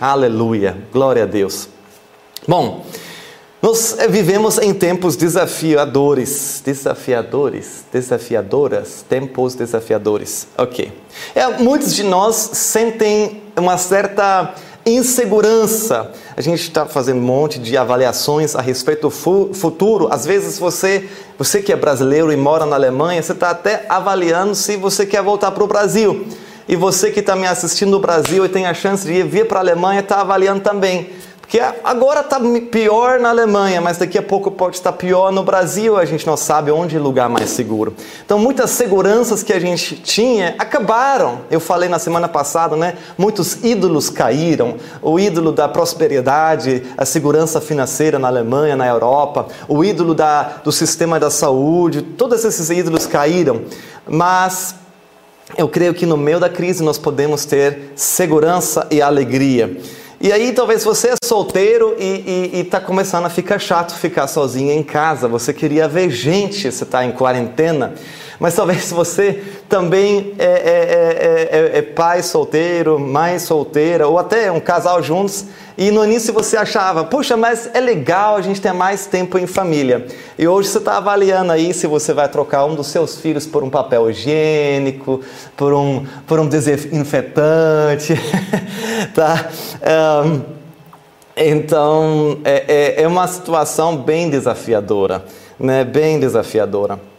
Aleluia, glória a Deus. Bom, nós vivemos em tempos desafiadores, desafiadores, desafiadoras, tempos desafiadores. Ok. É, muitos de nós sentem uma certa insegurança. A gente está fazendo um monte de avaliações a respeito do fu futuro. Às vezes você, você que é brasileiro e mora na Alemanha, você está até avaliando se você quer voltar para o Brasil. E você que está me assistindo no Brasil e tem a chance de vir para a Alemanha, está avaliando também. Porque agora está pior na Alemanha, mas daqui a pouco pode estar pior no Brasil, a gente não sabe onde é lugar mais seguro. Então, muitas seguranças que a gente tinha acabaram. Eu falei na semana passada, né? Muitos ídolos caíram. O ídolo da prosperidade, a segurança financeira na Alemanha, na Europa, o ídolo da, do sistema da saúde, todos esses ídolos caíram. Mas eu creio que no meio da crise nós podemos ter segurança e alegria. E aí talvez você é solteiro e está começando a ficar chato ficar sozinho em casa. Você queria ver gente, você está em quarentena. Mas talvez você também é, é, é, é, pai solteiro, mãe solteira, ou até um casal juntos, e no início você achava, puxa, mas é legal a gente ter mais tempo em família. E hoje você está avaliando aí se você vai trocar um dos seus filhos por um papel higiênico, por um, por um desinfetante, tá? Um, então, é, é, é uma situação bem desafiadora, né? Bem desafiadora.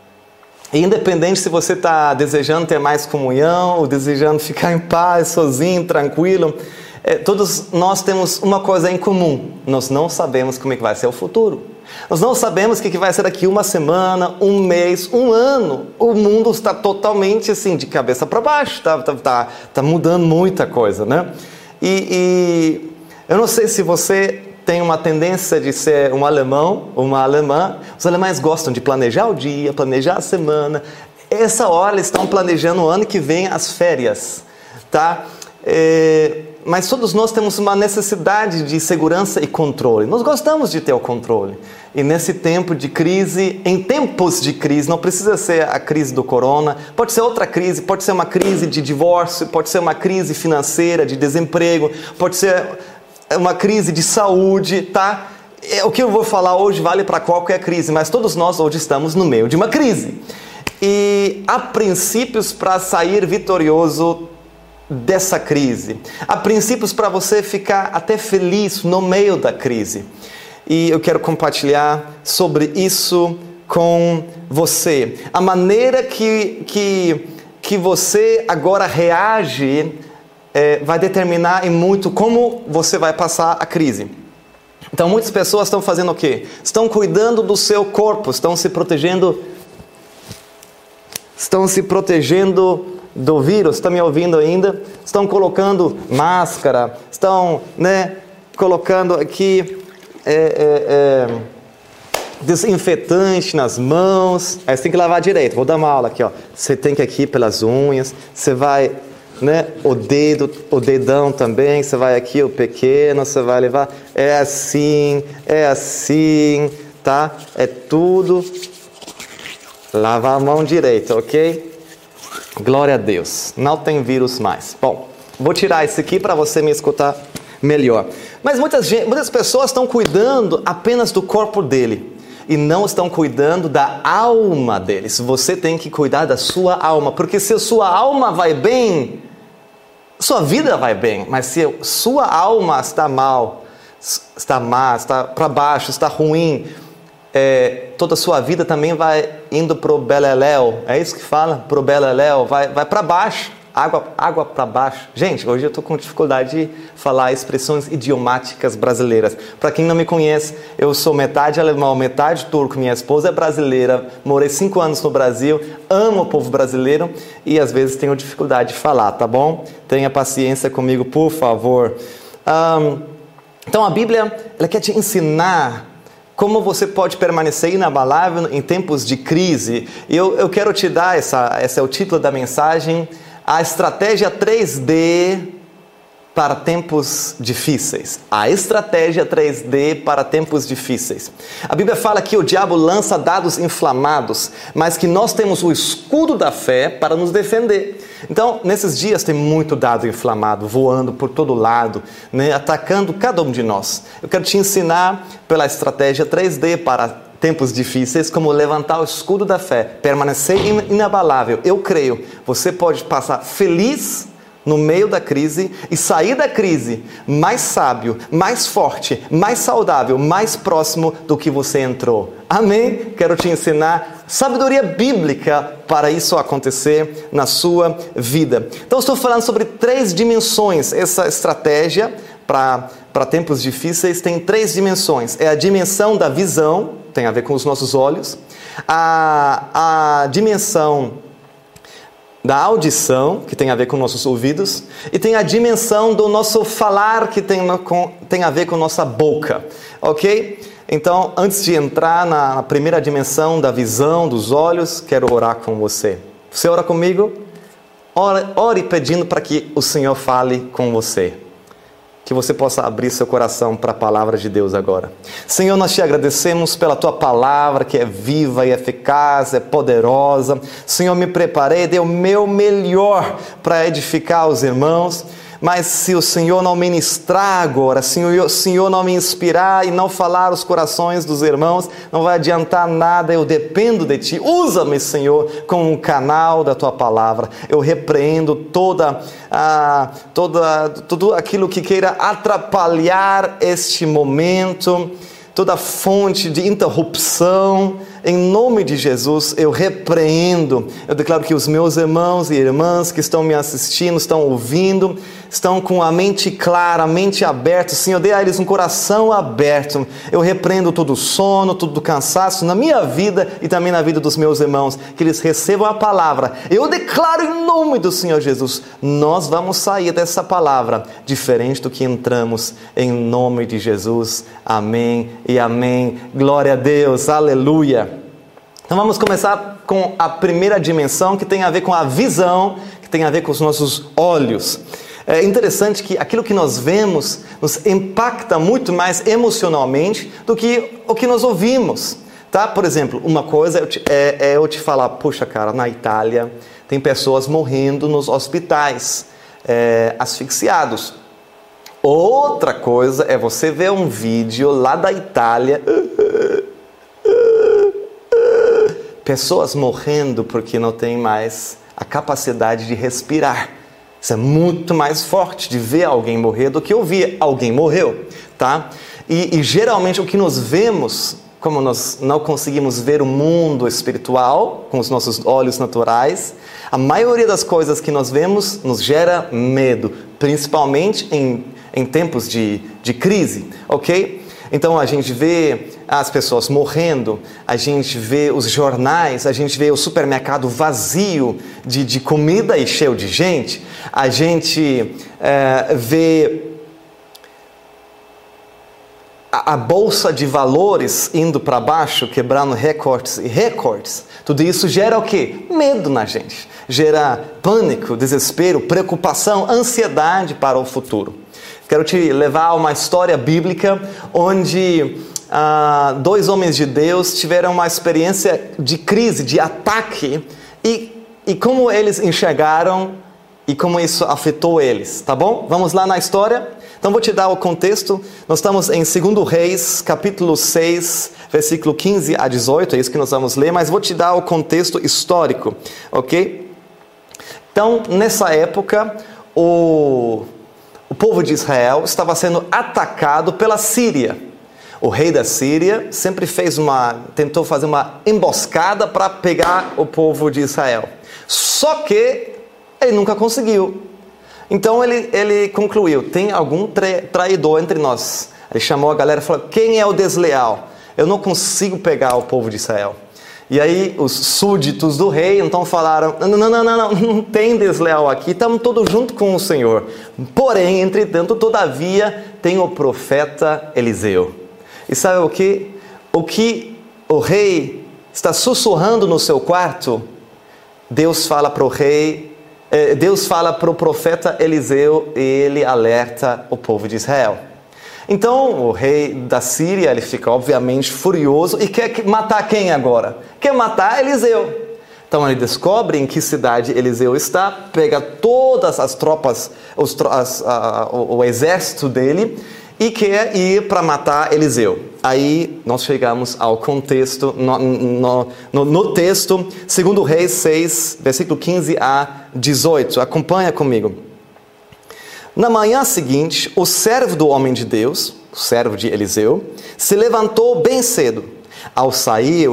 Independente se você está desejando ter mais comunhão, ou desejando ficar em paz, sozinho, tranquilo, é, todos nós temos uma coisa em comum: nós não sabemos como é que vai ser o futuro. Nós não sabemos o que vai ser daqui uma semana, um mês, um ano. O mundo está totalmente assim, de cabeça para baixo, está tá, tá, tá mudando muita coisa, né? E, e eu não sei se você tem uma tendência de ser um alemão, uma alemã. Os alemães gostam de planejar o dia, planejar a semana. Essa hora eles estão planejando o ano que vem as férias, tá? É, mas todos nós temos uma necessidade de segurança e controle. Nós gostamos de ter o controle. E nesse tempo de crise, em tempos de crise, não precisa ser a crise do corona, pode ser outra crise, pode ser uma crise de divórcio, pode ser uma crise financeira, de desemprego, pode ser uma crise de saúde, tá? É, o que eu vou falar hoje vale para qualquer crise, mas todos nós hoje estamos no meio de uma crise. E há princípios para sair vitorioso dessa crise. Há princípios para você ficar até feliz no meio da crise. E eu quero compartilhar sobre isso com você. A maneira que, que, que você agora reage é, vai determinar em muito como você vai passar a crise. Então, muitas pessoas estão fazendo o quê? Estão cuidando do seu corpo, estão se protegendo, estão se protegendo do vírus. Está me ouvindo ainda? Estão colocando máscara, estão, né, colocando aqui é, é, é, desinfetante nas mãos. Aí você tem que lavar direito. Vou dar uma aula aqui, ó. Você tem que aqui pelas unhas. Você vai né? O dedo, o dedão também, você vai aqui, o pequeno, você vai levar. É assim, é assim, tá? É tudo. Lavar a mão direita, ok? Glória a Deus. Não tem vírus mais. Bom, vou tirar isso aqui para você me escutar melhor. Mas muitas, muitas pessoas estão cuidando apenas do corpo dele e não estão cuidando da alma deles. Você tem que cuidar da sua alma, porque se a sua alma vai bem, sua vida vai bem, mas se sua alma está mal, está má, está para baixo, está ruim, é, toda a sua vida também vai indo para o beleléu. É isso que fala? Para o beleléu, vai, vai para baixo água, água para baixo. Gente, hoje eu estou com dificuldade de falar expressões idiomáticas brasileiras. Para quem não me conhece, eu sou metade alemão, metade turco. Minha esposa é brasileira, morei cinco anos no Brasil, amo o povo brasileiro e às vezes tenho dificuldade de falar, tá bom? Tenha paciência comigo, por favor. Um, então a Bíblia ela quer te ensinar como você pode permanecer inabalável em tempos de crise. Eu, eu quero te dar, essa, esse é o título da mensagem, a estratégia 3D para tempos difíceis. A estratégia 3D para tempos difíceis. A Bíblia fala que o diabo lança dados inflamados, mas que nós temos o escudo da fé para nos defender. Então, nesses dias tem muito dado inflamado voando por todo lado, né, atacando cada um de nós. Eu quero te ensinar pela estratégia 3D para tempos difíceis, como levantar o escudo da fé, permanecer inabalável. Eu creio, você pode passar feliz no meio da crise e sair da crise mais sábio, mais forte, mais saudável, mais próximo do que você entrou. Amém? Quero te ensinar sabedoria bíblica para isso acontecer na sua vida. Então, estou falando sobre três dimensões. Essa estratégia para tempos difíceis tem três dimensões: é a dimensão da visão, tem a ver com os nossos olhos, a, a dimensão da audição, que tem a ver com nossos ouvidos, e tem a dimensão do nosso falar, que tem, tem a ver com nossa boca, ok? Então, antes de entrar na primeira dimensão da visão, dos olhos, quero orar com você. Você ora comigo? Ore, ore pedindo para que o Senhor fale com você que você possa abrir seu coração para a palavra de Deus agora. Senhor, nós te agradecemos pela tua palavra que é viva e eficaz, é poderosa. Senhor, me preparei, dei o meu melhor para edificar os irmãos. Mas se o Senhor não ministrar agora, se o Senhor não me inspirar e não falar os corações dos irmãos, não vai adiantar nada, eu dependo de Ti. Usa-me, Senhor, como um canal da Tua palavra. Eu repreendo toda, ah, toda, tudo aquilo que queira atrapalhar este momento, toda fonte de interrupção em nome de Jesus, eu repreendo. Eu declaro que os meus irmãos e irmãs que estão me assistindo, estão ouvindo, estão com a mente clara, a mente aberta. Senhor, dê a eles um coração aberto. Eu repreendo todo o sono, todo o cansaço na minha vida e também na vida dos meus irmãos. Que eles recebam a palavra. Eu declaro em nome do Senhor Jesus, nós vamos sair dessa palavra diferente do que entramos. Em nome de Jesus. Amém e amém. Glória a Deus. Aleluia. Então vamos começar com a primeira dimensão que tem a ver com a visão, que tem a ver com os nossos olhos. É interessante que aquilo que nós vemos nos impacta muito mais emocionalmente do que o que nós ouvimos. Tá? Por exemplo, uma coisa é, é eu te falar, puxa cara, na Itália tem pessoas morrendo nos hospitais, é, asfixiados. Outra coisa é você ver um vídeo lá da Itália pessoas morrendo porque não têm mais a capacidade de respirar. Isso é muito mais forte de ver alguém morrer do que ouvir alguém morreu, tá? E, e geralmente o que nós vemos, como nós não conseguimos ver o mundo espiritual com os nossos olhos naturais, a maioria das coisas que nós vemos nos gera medo, principalmente em, em tempos de, de crise, ok? Então a gente vê as pessoas morrendo, a gente vê os jornais, a gente vê o supermercado vazio de, de comida e cheio de gente, a gente é, vê a, a bolsa de valores indo para baixo, quebrando recordes e recordes. Tudo isso gera o quê? Medo na gente. Gera pânico, desespero, preocupação, ansiedade para o futuro. Quero te levar a uma história bíblica onde ah, dois homens de Deus tiveram uma experiência de crise, de ataque, e, e como eles enxergaram e como isso afetou eles, tá bom? Vamos lá na história? Então vou te dar o contexto. Nós estamos em 2 Reis, capítulo 6, versículo 15 a 18, é isso que nós vamos ler, mas vou te dar o contexto histórico, ok? Então, nessa época, o o povo de Israel estava sendo atacado pela Síria. O rei da Síria sempre fez uma, tentou fazer uma emboscada para pegar o povo de Israel. Só que ele nunca conseguiu. Então ele, ele concluiu: tem algum traidor entre nós. Ele chamou a galera e falou: quem é o desleal? Eu não consigo pegar o povo de Israel. E aí os súditos do rei então falaram: não, não, não, não, não, não tem desleal aqui, estamos todos junto com o Senhor. Porém, entretanto, todavia, tem o profeta Eliseu. E sabe o que? O que o rei está sussurrando no seu quarto, Deus fala para o rei é, Deus fala para o profeta Eliseu e ele alerta o povo de Israel. Então o rei da Síria ele fica obviamente furioso e quer matar quem agora? Quer matar Eliseu. Então ele descobre em que cidade Eliseu está, pega todas as tropas, os, as, a, o, o exército dele e quer ir para matar Eliseu. Aí nós chegamos ao contexto, no, no, no, no, texto, segundo Reis 6, versículo 15 a 18. Acompanha comigo. Na manhã seguinte, o servo do homem de Deus, o servo de Eliseu, se levantou bem cedo. Ao sair,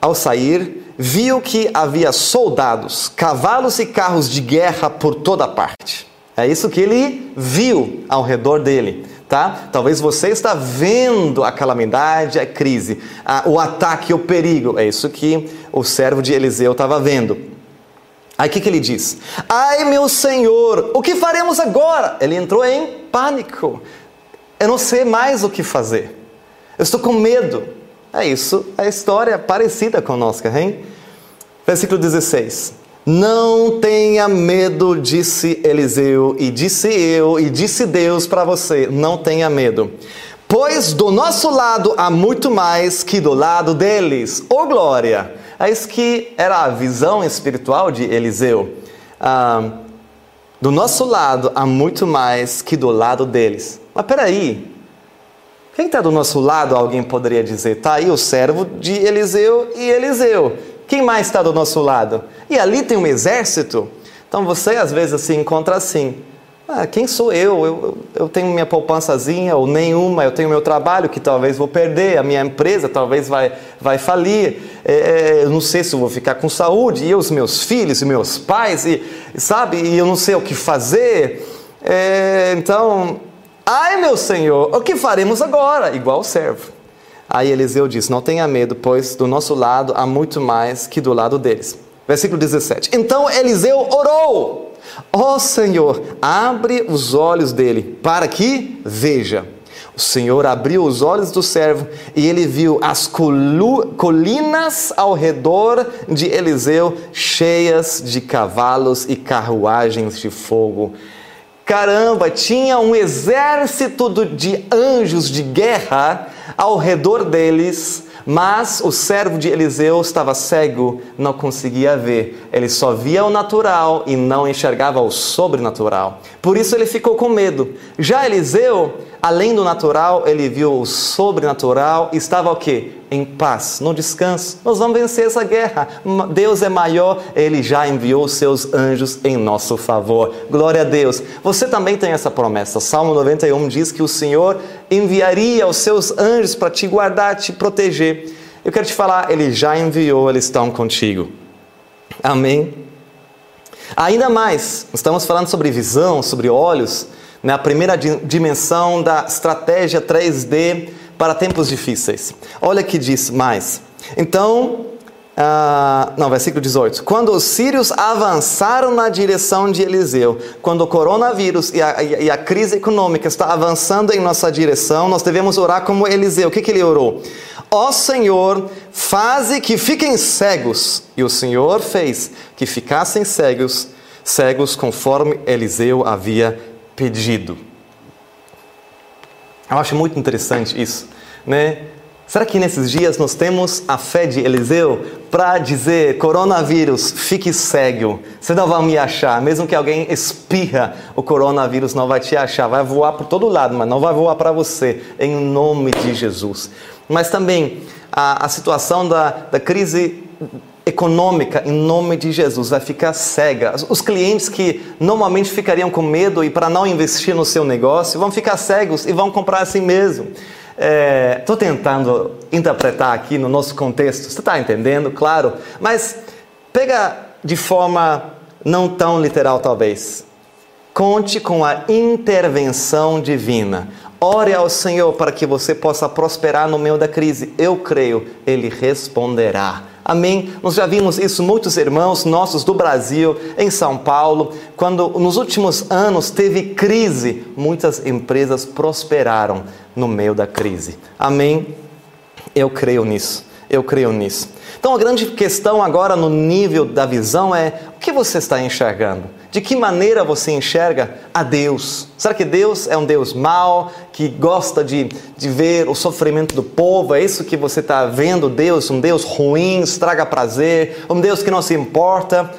ao sair, viu que havia soldados, cavalos e carros de guerra por toda parte. É isso que ele viu ao redor dele tá? Talvez você está vendo a calamidade, a crise, a, o ataque, o perigo. É isso que o servo de Eliseu estava vendo. Aí o que, que ele diz? Ai meu Senhor, o que faremos agora? Ele entrou em pânico. Eu não sei mais o que fazer. Eu estou com medo. É isso, a história é parecida conosco, hein? Versículo 16. Não tenha medo, disse Eliseu, e disse eu, e disse Deus para você: não tenha medo. Pois do nosso lado há muito mais que do lado deles. Ô oh, glória! É isso que era a visão espiritual de Eliseu. Ah, do nosso lado há muito mais que do lado deles. Mas peraí, quem está do nosso lado, alguém poderia dizer, está aí o servo de Eliseu e Eliseu. Quem mais está do nosso lado? E ali tem um exército. Então você às vezes se encontra assim. Ah, quem sou eu? eu? Eu tenho minha poupançazinha ou nenhuma, eu tenho meu trabalho que talvez vou perder, a minha empresa talvez vai, vai falir, é, é eu não sei se vou ficar com saúde, e os meus filhos, e meus pais, e, sabe, e eu não sei o que fazer. É, então, ai meu Senhor, o que faremos agora? Igual o servo. Aí Eliseu disse: Não tenha medo, pois do nosso lado há muito mais que do lado deles. Versículo 17. Então Eliseu orou: Ó oh, Senhor, abre os olhos dele, para que veja. O Senhor abriu os olhos do servo e ele viu as colinas ao redor de Eliseu cheias de cavalos e carruagens de fogo. Caramba, tinha um exército de anjos de guerra ao redor deles, mas o servo de Eliseu estava cego, não conseguia ver. Ele só via o natural e não enxergava o sobrenatural. Por isso ele ficou com medo. Já Eliseu, além do natural, ele viu o sobrenatural e estava o quê? Em paz, no descanso. Nós vamos vencer essa guerra. Deus é maior, ele já enviou seus anjos em nosso favor. Glória a Deus. Você também tem essa promessa. Salmo 91 diz que o Senhor enviaria os seus anjos para te guardar, te proteger. Eu quero te falar, ele já enviou, eles estão contigo. Amém. Ainda mais, estamos falando sobre visão, sobre olhos, né? a primeira dimensão da estratégia 3D para tempos difíceis. Olha que diz mais. Então, uh, não, versículo 18. Quando os sírios avançaram na direção de Eliseu, quando o coronavírus e a, e a crise econômica está avançando em nossa direção, nós devemos orar como Eliseu. O que, que ele orou? Ó Senhor, faze que fiquem cegos. E o Senhor fez que ficassem cegos, cegos conforme Eliseu havia pedido. Eu acho muito interessante isso, né? Será que nesses dias nós temos a fé de Eliseu para dizer: coronavírus, fique cego, você não vai me achar, mesmo que alguém espirra, o coronavírus não vai te achar, vai voar por todo lado, mas não vai voar para você, em nome de Jesus. Mas também a, a situação da, da crise econômica, em nome de Jesus, vai ficar cega. Os clientes que normalmente ficariam com medo e para não investir no seu negócio vão ficar cegos e vão comprar assim mesmo. Estou é, tentando interpretar aqui no nosso contexto, você está entendendo? Claro, mas pega de forma não tão literal, talvez. Conte com a intervenção divina. Ore ao Senhor para que você possa prosperar no meio da crise. Eu creio, Ele responderá. Amém? Nós já vimos isso, muitos irmãos nossos do Brasil, em São Paulo, quando nos últimos anos teve crise, muitas empresas prosperaram no meio da crise. Amém? Eu creio nisso. Eu creio nisso. Então a grande questão agora no nível da visão é: o que você está enxergando? De que maneira você enxerga a Deus? Será que Deus é um Deus mau, que gosta de, de ver o sofrimento do povo? É isso que você está vendo? Deus, um Deus ruim, estraga prazer, um Deus que não se importa?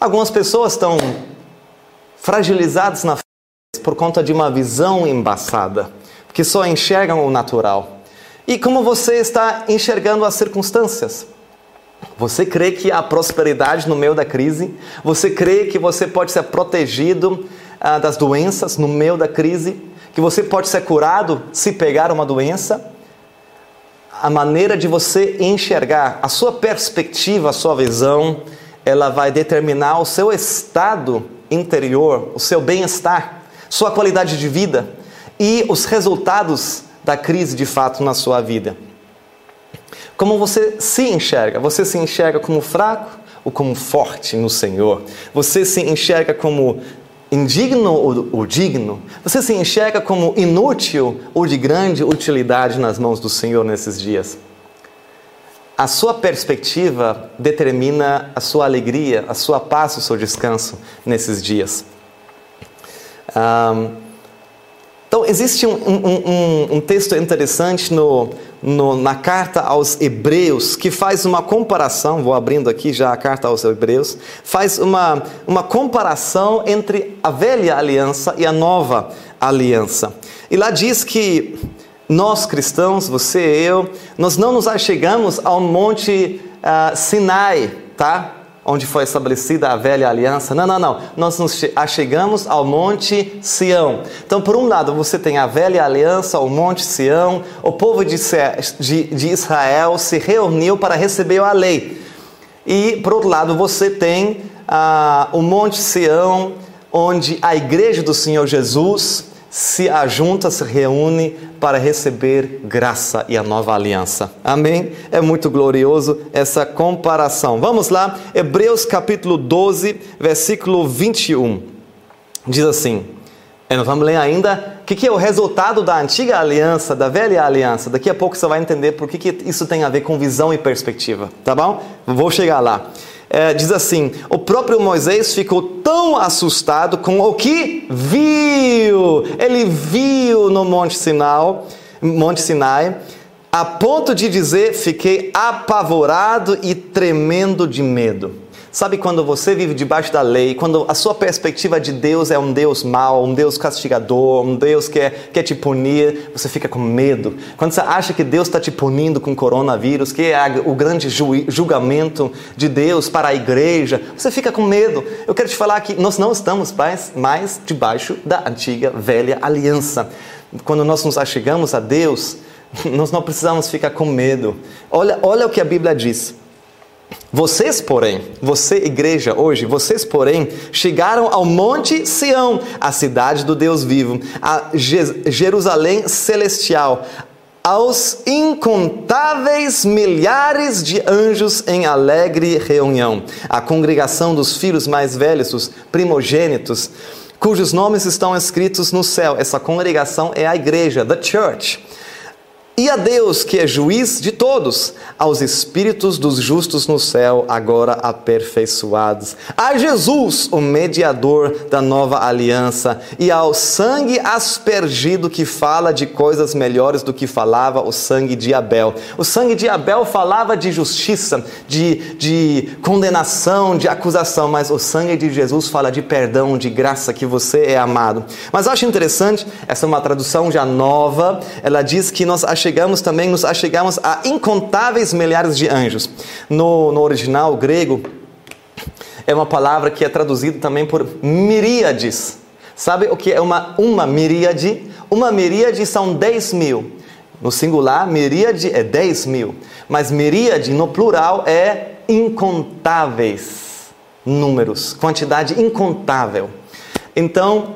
Algumas pessoas estão fragilizadas na fé por conta de uma visão embaçada, que só enxergam o natural. E como você está enxergando as circunstâncias? Você crê que há prosperidade no meio da crise? Você crê que você pode ser protegido ah, das doenças no meio da crise? Que você pode ser curado se pegar uma doença? A maneira de você enxergar, a sua perspectiva, a sua visão, ela vai determinar o seu estado interior, o seu bem-estar, sua qualidade de vida e os resultados da crise de fato na sua vida. Como você se enxerga? Você se enxerga como fraco ou como forte no Senhor? Você se enxerga como indigno ou, digno? Você se enxerga como inútil ou de grande utilidade nas mãos do Senhor nesses dias? A sua perspectiva determina a sua alegria, a sua paz, o seu descanso nesses dias. Um, então, existe um, um, um texto interessante no, no, na carta aos Hebreus que faz uma comparação, vou abrindo aqui já a carta aos Hebreus, faz uma, uma comparação entre a velha aliança e a nova aliança. E lá diz que nós cristãos, você e eu, nós não nos achegamos ao monte uh, Sinai, tá? Onde foi estabelecida a velha aliança. Não, não, não. Nós nos achegamos ao Monte Sião. Então, por um lado, você tem a velha aliança, o Monte Sião. O povo de, Israel se reuniu para receber a lei. E, por outro lado, você tem ah, o Monte Sião, onde a igreja do Senhor Jesus se ajunta, se reúne para receber graça e a nova aliança. Amém? É muito glorioso essa comparação. Vamos lá, Hebreus capítulo 12, versículo 21. Diz assim: nós vamos ler ainda o que, que, é o resultado da antiga aliança, da velha aliança. Daqui a pouco você vai entender por que, que isso tem a ver com visão e perspectiva, tá bom? Vou chegar lá é, diz assim: o próprio Moisés ficou tão assustado com o que viu. Ele viu no Monte Sinai, Monte Sinai, a ponto de dizer: fiquei apavorado e tremendo de medo. Sabe quando você vive debaixo da lei, quando a sua perspectiva de Deus é um Deus mau, um Deus castigador, um Deus que quer, quer te punir, você fica com medo. Quando você acha que Deus está te punindo com coronavírus, que é o grande julgamento de Deus para a igreja, você fica com medo. Eu quero te falar que nós não estamos mais, mais debaixo da antiga velha aliança. Quando nós nos achegamos a Deus, nós não precisamos ficar com medo. Olha, olha o que a Bíblia diz. Vocês, porém, você igreja hoje, vocês, porém, chegaram ao Monte Sião, a cidade do Deus vivo, a Jerusalém celestial, aos incontáveis milhares de anjos em alegre reunião, a congregação dos filhos mais velhos, os primogênitos, cujos nomes estão escritos no céu. Essa congregação é a igreja, the church e a Deus, que é juiz de todos, aos espíritos dos justos no céu, agora aperfeiçoados, a Jesus, o mediador da nova aliança, e ao sangue aspergido que fala de coisas melhores do que falava o sangue de Abel. O sangue de Abel falava de justiça, de, de condenação, de acusação, mas o sangue de Jesus fala de perdão, de graça, que você é amado. Mas acho interessante, essa é uma tradução já nova, ela diz que nós achamos chegamos também, nos achegamos a incontáveis milhares de anjos. No, no original grego, é uma palavra que é traduzida também por miríades. Sabe o que é uma, uma miríade? Uma miríade são 10 mil. No singular, miríade é 10 mil. Mas miríade, no plural, é incontáveis números, quantidade incontável. Então,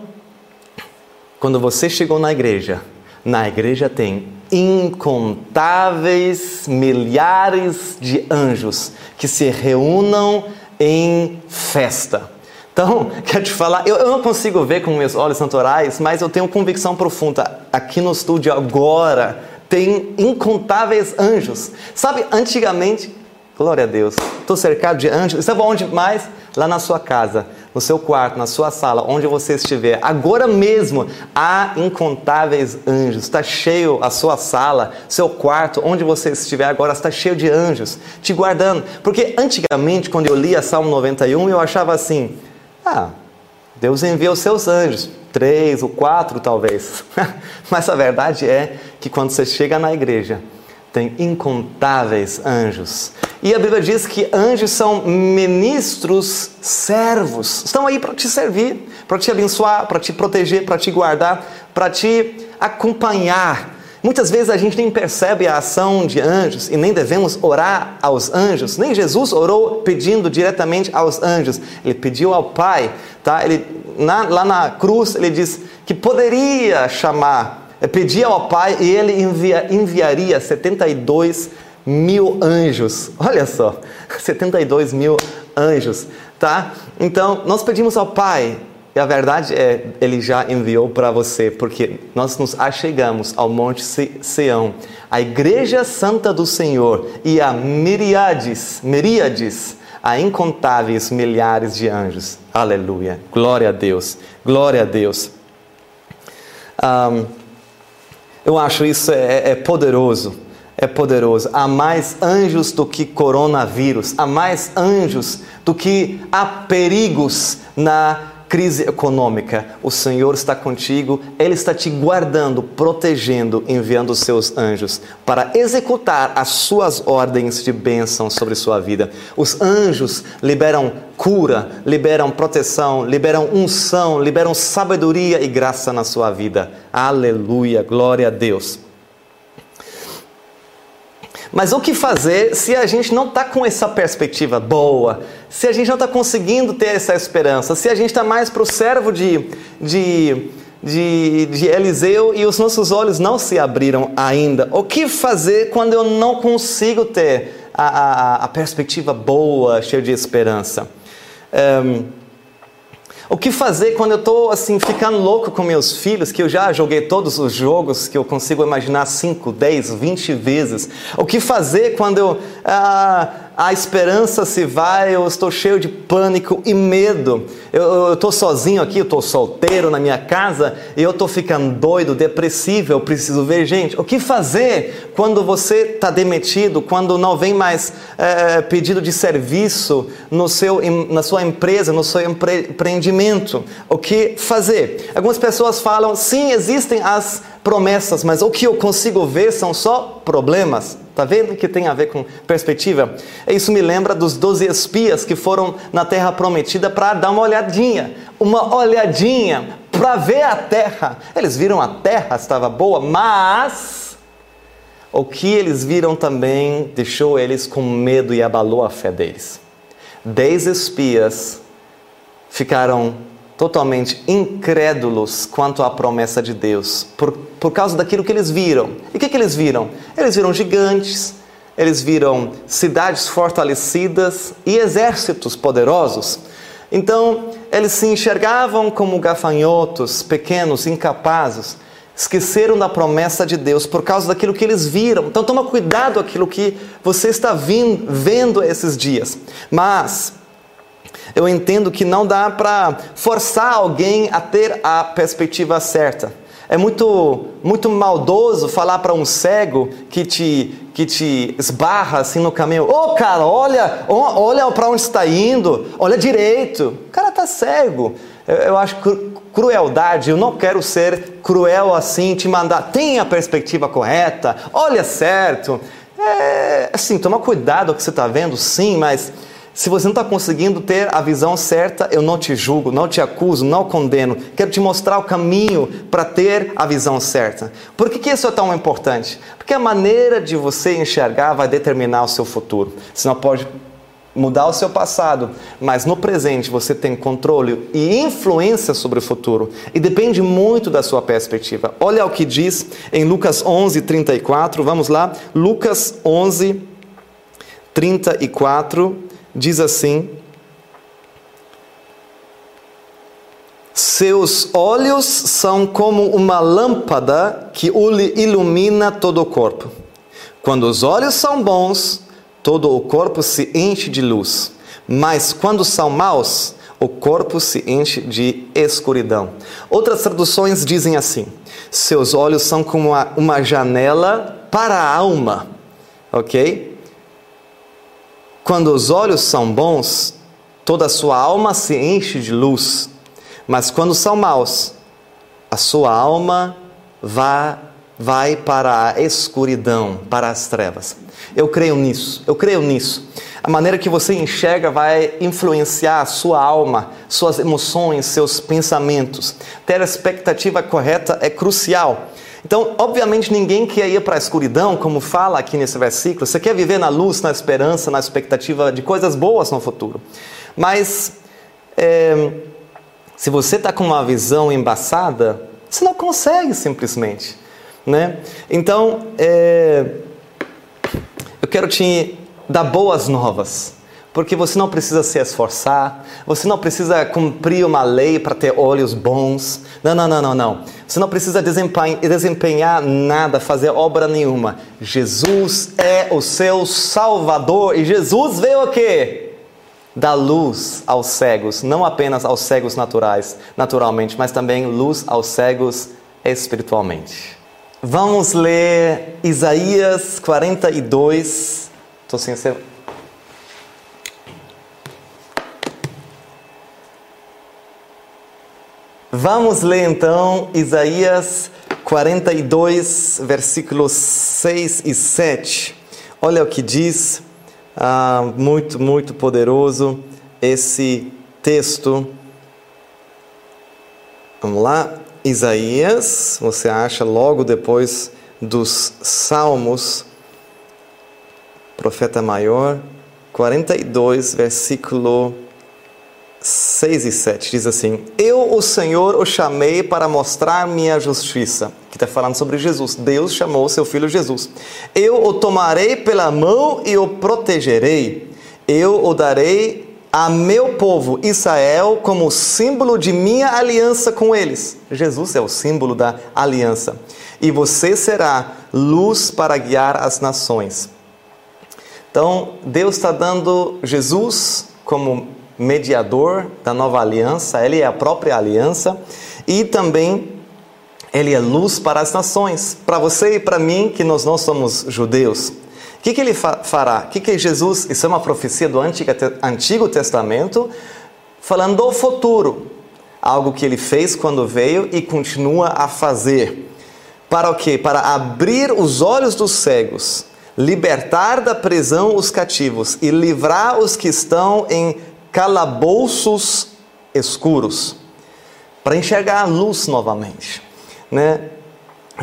quando você chegou na igreja, na igreja tem incontáveis milhares de anjos que se reúnam em festa. Então, quero te falar, eu, eu não consigo ver com meus olhos naturais, mas eu tenho convicção profunda. Aqui no estúdio agora tem incontáveis anjos. Sabe, antigamente, glória a Deus, estou cercado de anjos. Sabe onde mais? Lá na sua casa no seu quarto, na sua sala, onde você estiver, agora mesmo há incontáveis anjos. Está cheio a sua sala, seu quarto, onde você estiver agora, está cheio de anjos te guardando. Porque antigamente, quando eu lia Salmo 91, eu achava assim: ah, Deus envia os seus anjos, três ou quatro talvez. Mas a verdade é que quando você chega na igreja, tem incontáveis anjos. E a Bíblia diz que anjos são ministros servos, estão aí para te servir, para te abençoar, para te proteger, para te guardar, para te acompanhar. Muitas vezes a gente nem percebe a ação de anjos e nem devemos orar aos anjos. Nem Jesus orou pedindo diretamente aos anjos. Ele pediu ao Pai, tá? Ele na, lá na cruz ele diz que poderia chamar pedia ao Pai e ele envia, enviaria 72 mil anjos. Olha só, 72 mil anjos, tá? Então, nós pedimos ao Pai, e a verdade é, Ele já enviou para você, porque nós nos achegamos ao Monte Sião, a Igreja Santa do Senhor e a miríades, miríades, a incontáveis milhares de anjos. Aleluia, glória a Deus, glória a Deus. Um, eu acho isso é, é poderoso. É poderoso. Há mais anjos do que coronavírus. Há mais anjos do que há perigos na crise econômica. O Senhor está contigo, Ele está te guardando, protegendo, enviando os seus anjos para executar as suas ordens de bênção sobre sua vida. Os anjos liberam cura, liberam proteção, liberam unção, liberam sabedoria e graça na sua vida. Aleluia, glória a Deus. Mas o que fazer se a gente não está com essa perspectiva boa, se a gente não está conseguindo ter essa esperança, se a gente está mais para o servo de, de, de, de Eliseu e os nossos olhos não se abriram ainda? O que fazer quando eu não consigo ter a, a, a perspectiva boa, cheia de esperança? Um, o que fazer quando eu estou assim ficando louco com meus filhos, que eu já joguei todos os jogos que eu consigo imaginar 5, 10, 20 vezes? O que fazer quando eu, ah, a esperança se vai, eu estou cheio de pânico e medo? Eu estou sozinho aqui, eu estou solteiro na minha casa e eu estou ficando doido, depressivo, eu preciso ver gente. O que fazer quando você está demitido, quando não vem mais é, pedido de serviço no seu, na sua empresa, no seu empreendimento? O que fazer? Algumas pessoas falam, sim, existem as promessas, mas o que eu consigo ver são só problemas. Tá vendo que tem a ver com perspectiva? Isso me lembra dos doze espias que foram na terra prometida para dar uma olhadinha, uma olhadinha para ver a terra. Eles viram a terra, estava boa, mas o que eles viram também deixou eles com medo e abalou a fé deles. Dez espias ficaram totalmente incrédulos quanto à promessa de Deus, por, por causa daquilo que eles viram. E o que, que eles viram? Eles viram gigantes, eles viram cidades fortalecidas e exércitos poderosos. Então, eles se enxergavam como gafanhotos, pequenos, incapazes, esqueceram da promessa de Deus por causa daquilo que eles viram. Então, toma cuidado aquilo que você está vindo, vendo esses dias. Mas eu entendo que não dá para forçar alguém a ter a perspectiva certa. É muito, muito maldoso falar para um cego que te, que te esbarra assim no caminho: Ô oh, cara, olha, olha para onde está indo, olha direito. O cara está cego. Eu, eu acho crueldade, eu não quero ser cruel assim, te mandar, tenha a perspectiva correta, olha certo. É, assim, toma cuidado com o que você está vendo, sim, mas se você não está conseguindo ter a visão certa, eu não te julgo, não te acuso, não condeno. Quero te mostrar o caminho para ter a visão certa. Por que, que isso é tão importante? Porque a maneira de você enxergar vai determinar o seu futuro. Você não pode mudar o seu passado, mas no presente você tem controle e influência sobre o futuro. E depende muito da sua perspectiva. Olha o que diz em Lucas 11, 34. Vamos lá. Lucas 11, 34 diz assim: Seus olhos são como uma lâmpada que ilumina todo o corpo. Quando os olhos são bons, todo o corpo se enche de luz. Mas quando são maus, o corpo se enche de escuridão. Outras traduções dizem assim: seus olhos são como uma, janela para a alma, ok? Quando os olhos são bons, toda a sua alma se enche de luz, mas quando são maus, a sua alma vai, vai para a escuridão, para as trevas. Eu creio nisso, eu creio nisso. A maneira que você enxerga vai influenciar a sua alma, suas emoções, seus pensamentos. Ter a expectativa correta é crucial. Então, obviamente, ninguém quer ir para a escuridão, como fala aqui nesse versículo. Você quer viver na luz, na esperança, na expectativa de coisas boas no futuro. Mas, é, se você está com uma visão embaçada, você não consegue simplesmente. Né? Então, é, eu quero te dar boas novas porque você não precisa se esforçar, você não precisa cumprir uma lei para ter olhos bons. Não, não, não, não, não. Você não precisa desempenhar, nada, fazer obra nenhuma. Jesus é o seu Salvador e Jesus veio o quê? Dar luz aos cegos, não apenas aos cegos naturais, naturalmente, mas também luz aos cegos espiritualmente. Vamos ler Isaías 42. Estou sem ser Vamos ler então Isaías 42, versículos 6 e 7. Olha o que diz, ah, muito, muito poderoso esse texto. Vamos lá, Isaías, você acha logo depois dos Salmos, profeta maior, 42, versículo 6 e 7 diz assim: Eu, o Senhor, o chamei para mostrar minha justiça. Que está falando sobre Jesus. Deus chamou seu filho Jesus. Eu o tomarei pela mão e o protegerei. Eu o darei a meu povo Israel como símbolo de minha aliança com eles. Jesus é o símbolo da aliança. E você será luz para guiar as nações. Então, Deus está dando Jesus como mediador da nova aliança, ele é a própria aliança e também ele é luz para as nações, para você e para mim que nós não somos judeus. O que, que ele fará? O que, que Jesus, isso é uma profecia do Antigo Testamento, falando do futuro, algo que ele fez quando veio e continua a fazer. Para o quê? Para abrir os olhos dos cegos, libertar da prisão os cativos e livrar os que estão em calabouços escuros, para enxergar a luz novamente. Né?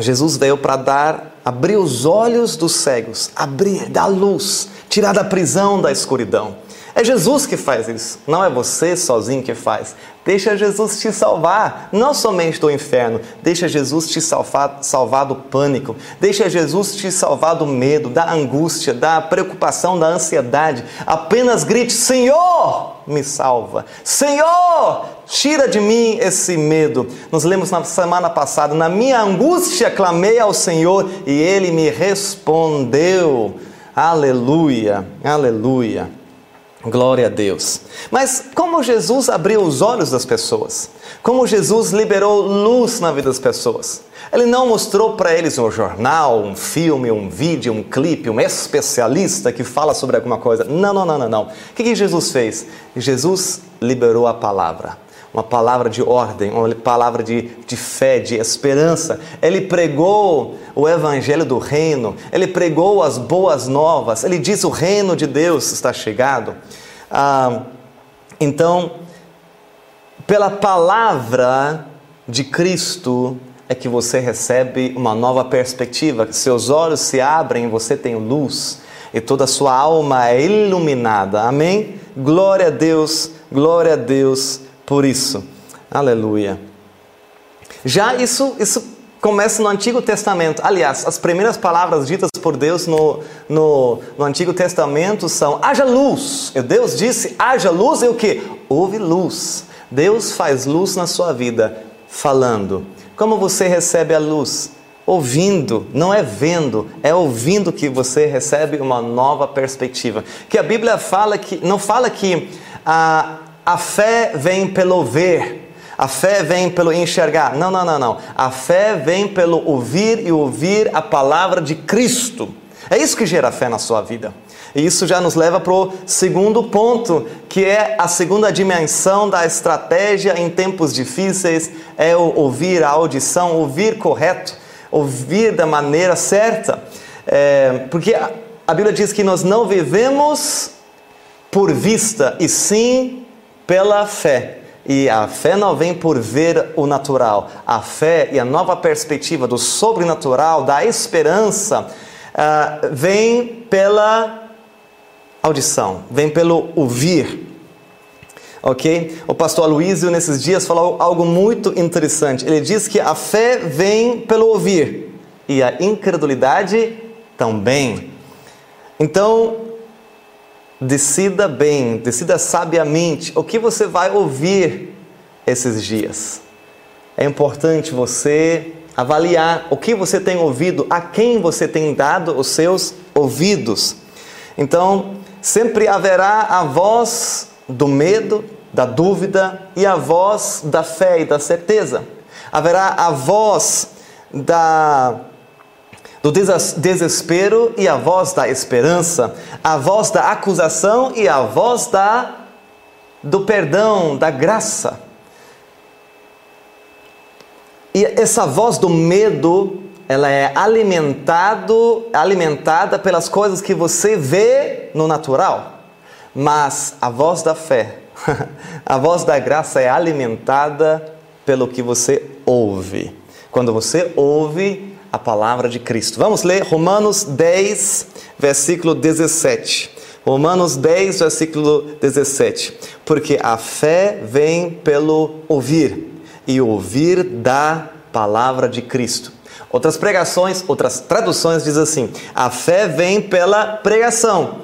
Jesus veio para dar, abrir os olhos dos cegos, abrir, dar luz, tirar da prisão da escuridão. É Jesus que faz isso, não é você sozinho que faz. Deixa Jesus te salvar, não somente do inferno, deixa Jesus te salvar, salvar do pânico, deixa Jesus te salvar do medo, da angústia, da preocupação, da ansiedade. Apenas grite: Senhor, me salva. Senhor, tira de mim esse medo. Nós lemos na semana passada: Na minha angústia clamei ao Senhor e ele me respondeu. Aleluia, aleluia. Glória a Deus. Mas como Jesus abriu os olhos das pessoas? Como Jesus liberou luz na vida das pessoas? Ele não mostrou para eles um jornal, um filme, um vídeo, um clipe, um especialista que fala sobre alguma coisa. Não, não, não, não, não. O que, que Jesus fez? Jesus liberou a palavra. Uma palavra de ordem, uma palavra de, de fé, de esperança. Ele pregou o evangelho do reino, ele pregou as boas novas, ele diz: o reino de Deus está chegado. Ah, então, pela palavra de Cristo é que você recebe uma nova perspectiva, seus olhos se abrem, você tem luz e toda a sua alma é iluminada. Amém? Glória a Deus, glória a Deus por isso. Aleluia. Já isso, isso começa no Antigo Testamento. Aliás, as primeiras palavras ditas por Deus no, no, no Antigo Testamento são: haja luz. E Deus disse: haja luz e o que? Houve luz. Deus faz luz na sua vida, falando. Como você recebe a luz? Ouvindo, não é vendo, é ouvindo que você recebe uma nova perspectiva. Que a Bíblia fala que não fala que a a fé vem pelo ver. A fé vem pelo enxergar. Não, não, não, não. A fé vem pelo ouvir e ouvir a palavra de Cristo. É isso que gera fé na sua vida. E isso já nos leva para o segundo ponto, que é a segunda dimensão da estratégia em tempos difíceis, é o ouvir a audição, ouvir correto, ouvir da maneira certa. É, porque a, Bíblia diz que nós não vivemos por vista, e sim pela fé. E a fé não vem por ver o natural. A fé e a nova perspectiva do sobrenatural, da esperança, uh, vem pela audição, vem pelo ouvir. Ok? O pastor Aloysio, nesses dias, falou algo muito interessante. Ele diz que a fé vem pelo ouvir e a incredulidade também. Então, decida bem, decida sabiamente o que você vai ouvir esses dias. É importante você avaliar o que você tem ouvido, a quem você tem dado os seus ouvidos. Então, sempre haverá a voz do medo, da dúvida e a voz da fé e da certeza. Haverá a voz da do desespero e a voz da esperança, a voz da acusação e a voz da do perdão, da graça. E essa voz do medo ela é alimentado, alimentada pelas coisas que você vê no natural. Mas a voz da fé, a voz da graça é alimentada pelo que você ouve. Quando você ouve a palavra de Cristo. Vamos ler Romanos 10, versículo 17. Romanos 10, versículo 17. Porque a fé vem pelo ouvir, e ouvir da palavra de Cristo. Outras pregações, outras traduções diz assim: a fé vem pela pregação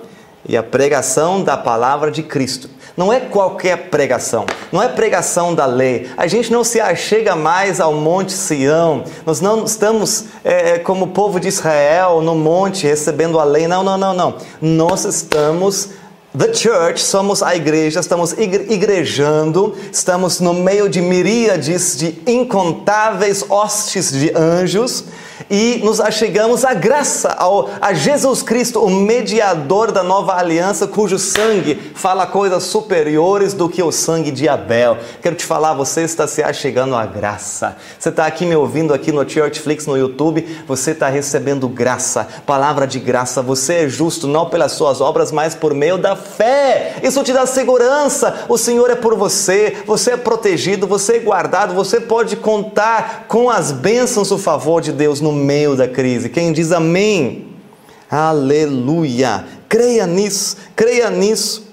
e a pregação da palavra de Cristo. Não é qualquer pregação, não é pregação da lei. A gente não se achega mais ao Monte Sião, nós não estamos é, como o povo de Israel no monte recebendo a lei. Não, não, não, não. Nós estamos The Church, somos a igreja, estamos igrejando, estamos no meio de miríades de incontáveis hostes de anjos e nos achegamos à graça, ao, a Jesus Cristo, o mediador da nova aliança, cujo sangue fala coisas superiores do que o sangue de Abel. Quero te falar, você está se achegando à graça. Você está aqui me ouvindo aqui no Churchflix no YouTube, você está recebendo graça, palavra de graça. Você é justo não pelas suas obras, mas por meio da fé. Isso te dá segurança. O Senhor é por você, você é protegido, você é guardado, você pode contar com as bênçãos, o favor de Deus no meio da crise. Quem diz amém? Aleluia! Creia nisso, creia nisso.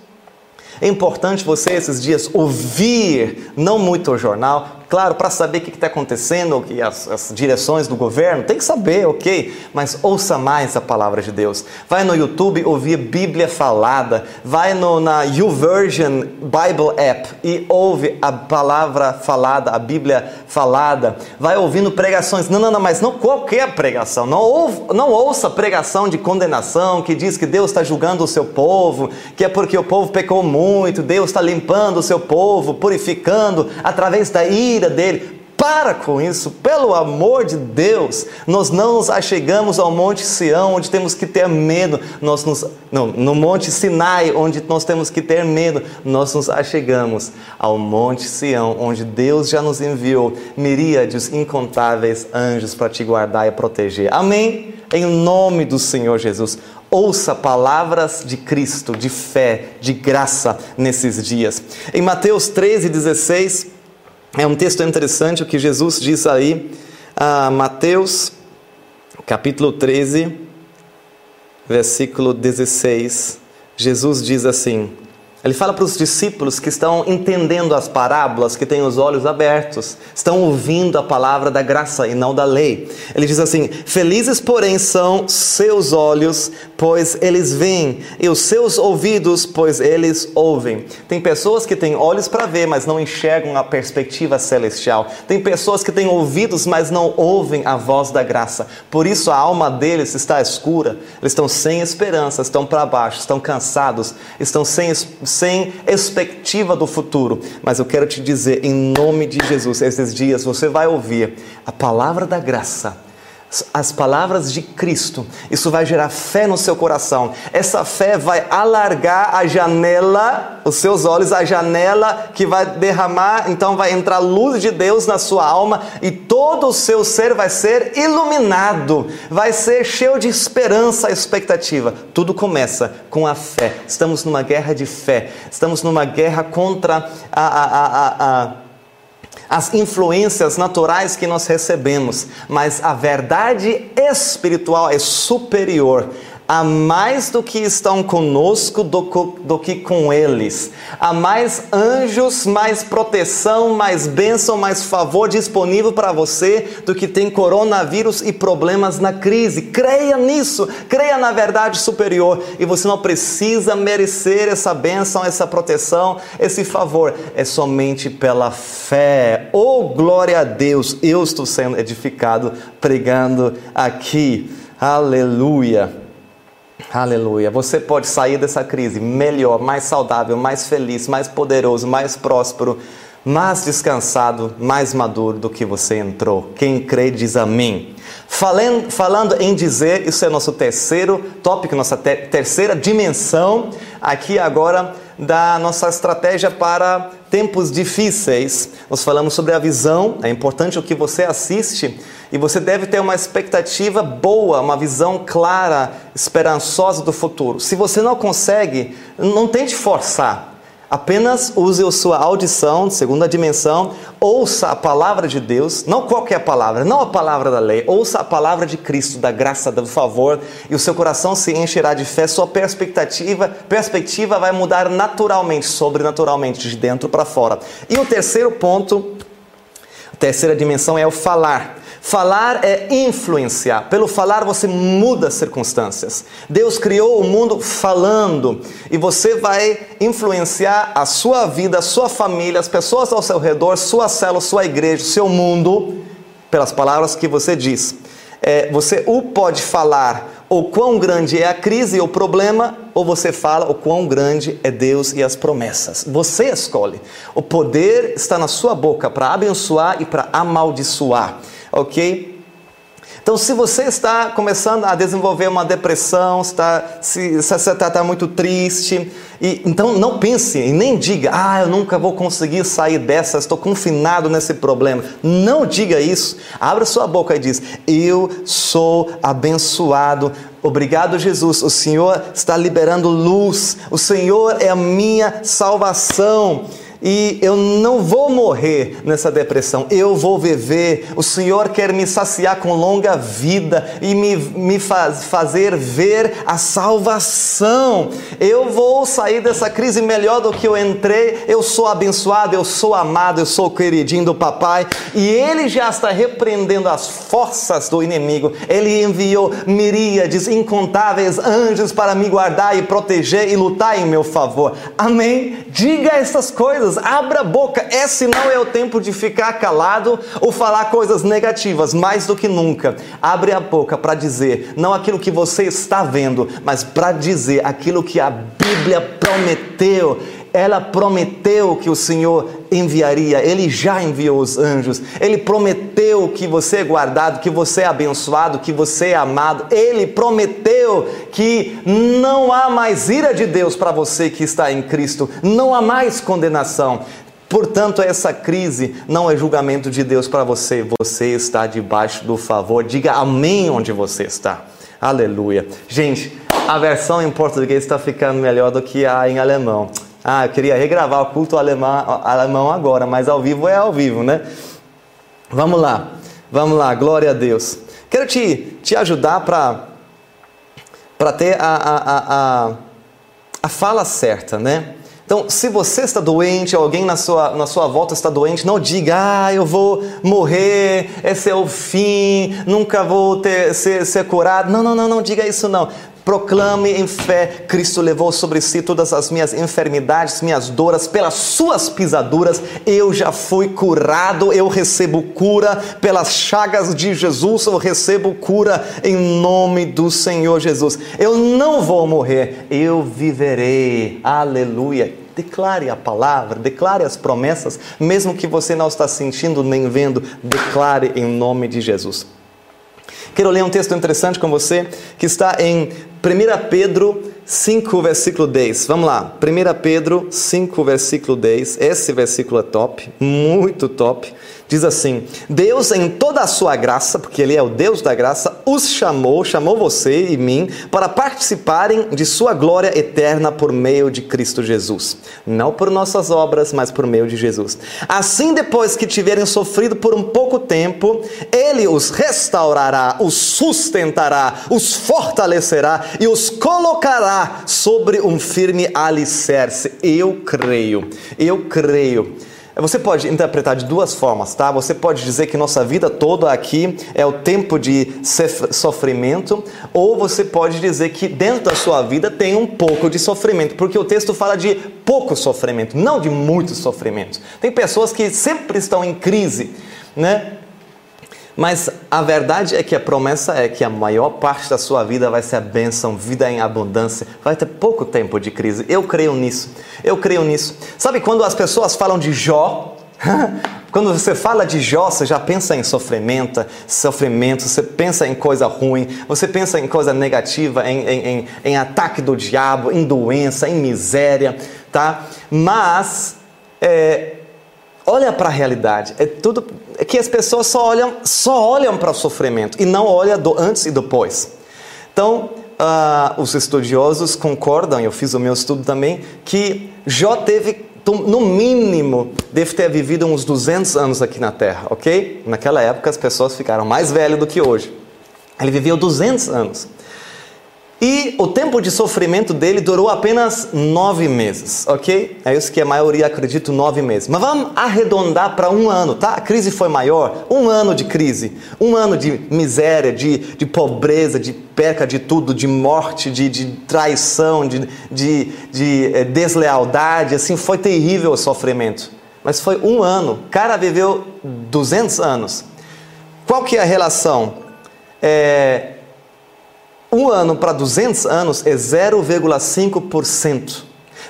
É importante você esses dias ouvir, não muito o jornal, claro, para saber o que está acontecendo, as, as, direções do governo, tem que saber, ok? Mas ouça mais a palavra de Deus. Vai no YouTube ouvir Bíblia falada, vai no, na YouVersion Bible App e ouve a palavra falada, a Bíblia falada. Vai ouvindo pregações. Não, não, não, mas não qualquer pregação. Não, ouve, não ouça pregação de condenação que diz que Deus está julgando o seu povo, que é porque o povo pecou muito, Deus está limpando o seu povo, purificando através da ira ira dele. Para com isso, pelo amor de Deus. Nós não nos achegamos ao Monte Sião, onde temos que ter medo. Nós nos, não, no Monte Sinai, onde nós temos que ter medo. Nós nos achegamos ao Monte Sião, onde Deus já nos enviou miríades incontáveis anjos para te guardar e proteger. Amém? Em nome do Senhor Jesus. Ouça palavras de Cristo, de fé, de graça nesses dias. Em Mateus 13, 16. É um texto interessante o que Jesus diz aí, a Mateus, capítulo 13, versículo 16. Jesus diz assim: ele fala para os discípulos que estão entendendo as parábolas, que têm os olhos abertos, estão ouvindo a palavra da graça e não da lei. Ele diz assim: Felizes, porém, são seus olhos, pois eles veem, e os seus ouvidos, pois eles ouvem. Tem pessoas que têm olhos para ver, mas não enxergam a perspectiva celestial. Tem pessoas que têm ouvidos, mas não ouvem a voz da graça. Por isso a alma deles está escura, eles estão sem esperança, estão para baixo, estão cansados, estão sem esperança sem perspectiva do futuro. Mas eu quero te dizer, em nome de Jesus, esses dias você vai ouvir a palavra da graça as palavras de Cristo. Isso vai gerar fé no seu coração. Essa fé vai alargar a janela, os seus olhos, a janela que vai derramar, então vai entrar luz de Deus na sua alma e todo o seu ser vai ser iluminado, vai ser cheio de esperança, expectativa. Tudo começa com a fé. Estamos numa guerra de fé. Estamos numa guerra contra a, a, a, a as influências naturais que nós recebemos, mas a verdade espiritual é superior Há mais do que estão conosco do, do, que com eles. Há mais anjos, mais proteção, mais bênção, mais favor disponível para você do que tem coronavírus e problemas na crise. Creia nisso, creia na verdade superior e você não precisa merecer essa bênção, essa proteção, esse favor. É somente pela fé. Oh, glória a Deus! Eu estou sendo edificado pregando aqui. Aleluia. Aleluia. Você pode sair dessa crise melhor, mais saudável, mais feliz, mais poderoso, mais próspero, mais descansado, mais maduro do que você entrou. Quem crê diz amém. Falando, falando em dizer, isso é nosso terceiro tópico, nossa ter, terceira dimensão aqui agora da nossa estratégia para tempos difíceis. Nós falamos sobre a visão, é importante o que você assiste e você deve ter uma expectativa boa, uma visão clara, esperançosa do futuro. Se você não consegue, não tente forçar. Apenas use a sua audição, segunda dimensão, ouça a palavra de Deus, não qualquer palavra, não a palavra da lei, ouça a palavra de Cristo, da graça, do favor, e o seu coração se encherá de fé, sua perspectiva, perspectiva vai mudar naturalmente, sobrenaturalmente, de dentro para fora. E o terceiro ponto, a terceira dimensão é o falar. Falar é influenciar. Pelo falar você muda as circunstâncias. Deus criou o mundo falando e você vai influenciar a sua vida, a sua família, as pessoas ao seu redor, sua célula, sua igreja, seu mundo, pelas palavras que você diz. É, você ou pode falar o quão grande é a crise e o problema, ou você fala o quão grande é Deus e as promessas. Você escolhe. O poder está na sua boca para abençoar e para amaldiçoar ok? Então, se você está começando a desenvolver uma depressão, está, se, se está, está muito triste, e, então não pense e nem diga, ah, eu nunca vou conseguir sair dessa, estou confinado nesse problema. Não diga isso. Abra sua boca e diz: Eu sou abençoado. Obrigado, Jesus. O Senhor está liberando luz. O Senhor é a minha salvação e eu não vou morrer nessa depressão, eu vou viver. O Senhor quer me saciar com longa vida e me, me faz, fazer ver a salvação. Eu vou sair dessa crise melhor do que eu entrei. Eu sou abençoado, eu sou amado, eu sou queridinho do papai. E ele já está repreendendo as forças do inimigo. Ele enviou miríades, incontáveis anjos para me guardar e proteger e lutar em meu favor. Amém? Diga essas coisas abra a boca. Esse não é o tempo de ficar calado ou falar coisas negativas, mais do que nunca. Abre a boca para dizer, não aquilo que você está vendo, mas para dizer aquilo que a Bíblia prometeu ela prometeu que o Senhor enviaria, ele já enviou os anjos, ele prometeu que você é guardado, que você é abençoado, que você é amado, ele prometeu que não há mais ira de Deus para você que está em Cristo, não há mais condenação. Portanto, essa crise não é julgamento de Deus para você, você está debaixo do favor. Diga amém onde você está. Aleluia. Gente, a versão em português está ficando melhor do que a em alemão. Ah, eu queria regravar o culto alemão, alemão agora, mas ao vivo é ao vivo, né? Vamos lá, vamos lá, glória a Deus. Quero te, te ajudar para ter a, a, a, a fala certa, né? Então, se você está doente, alguém na sua, na sua volta está doente, não diga, ah, eu vou morrer, esse é o fim, nunca vou ter, ser, ser curado. Não, não, não, não diga isso não. Proclame em fé: Cristo levou sobre si todas as minhas enfermidades, minhas dores, pelas suas pisaduras eu já fui curado, eu recebo cura, pelas chagas de Jesus eu recebo cura em nome do Senhor Jesus. Eu não vou morrer, eu viverei. Aleluia. Declare a palavra, declare as promessas, mesmo que você não está sentindo nem vendo, declare em nome de Jesus. Quero ler um texto interessante com você que está em 1 Pedro 5, versículo 10. Vamos lá. 1 Pedro 5, versículo 10. Esse versículo é top, muito top. Diz assim: Deus, em toda a sua graça, porque Ele é o Deus da graça, os chamou, chamou você e mim, para participarem de Sua glória eterna por meio de Cristo Jesus. Não por nossas obras, mas por meio de Jesus. Assim, depois que tiverem sofrido por um pouco tempo, Ele os restaurará, os sustentará, os fortalecerá e os colocará sobre um firme alicerce. Eu creio, eu creio você pode interpretar de duas formas, tá? Você pode dizer que nossa vida toda aqui é o tempo de sofrimento, ou você pode dizer que dentro da sua vida tem um pouco de sofrimento, porque o texto fala de pouco sofrimento, não de muito sofrimento. Tem pessoas que sempre estão em crise, né? Mas a verdade é que a promessa é que a maior parte da sua vida vai ser a bênção, vida em abundância, vai ter pouco tempo de crise. Eu creio nisso. Eu creio nisso. Sabe quando as pessoas falam de Jó? Quando você fala de Jó, você já pensa em sofrimento, sofrimento, você pensa em coisa ruim, você pensa em coisa negativa, em, em, em, em ataque do diabo, em doença, em miséria, tá? Mas é, olha para a realidade. É tudo é que as pessoas só olham, só olham para o sofrimento e não olham do antes e depois. Então, uh, os estudiosos concordam, eu fiz o meu estudo também, que Jó teve, no mínimo, deve ter vivido uns 200 anos aqui na Terra, ok? Naquela época as pessoas ficaram mais velhas do que hoje. Ele viveu 200 anos. E o tempo de sofrimento dele durou apenas nove meses, ok? É isso que a maioria acredita, nove meses. Mas vamos arredondar para um ano, tá? A crise foi maior, um ano de crise, um ano de miséria, de, de pobreza, de perca de tudo, de morte, de, de traição, de, de, de eh, deslealdade, assim, foi terrível o sofrimento. Mas foi um ano, o cara viveu 200 anos. Qual que é a relação? É, um ano para 200 anos é 0,5%.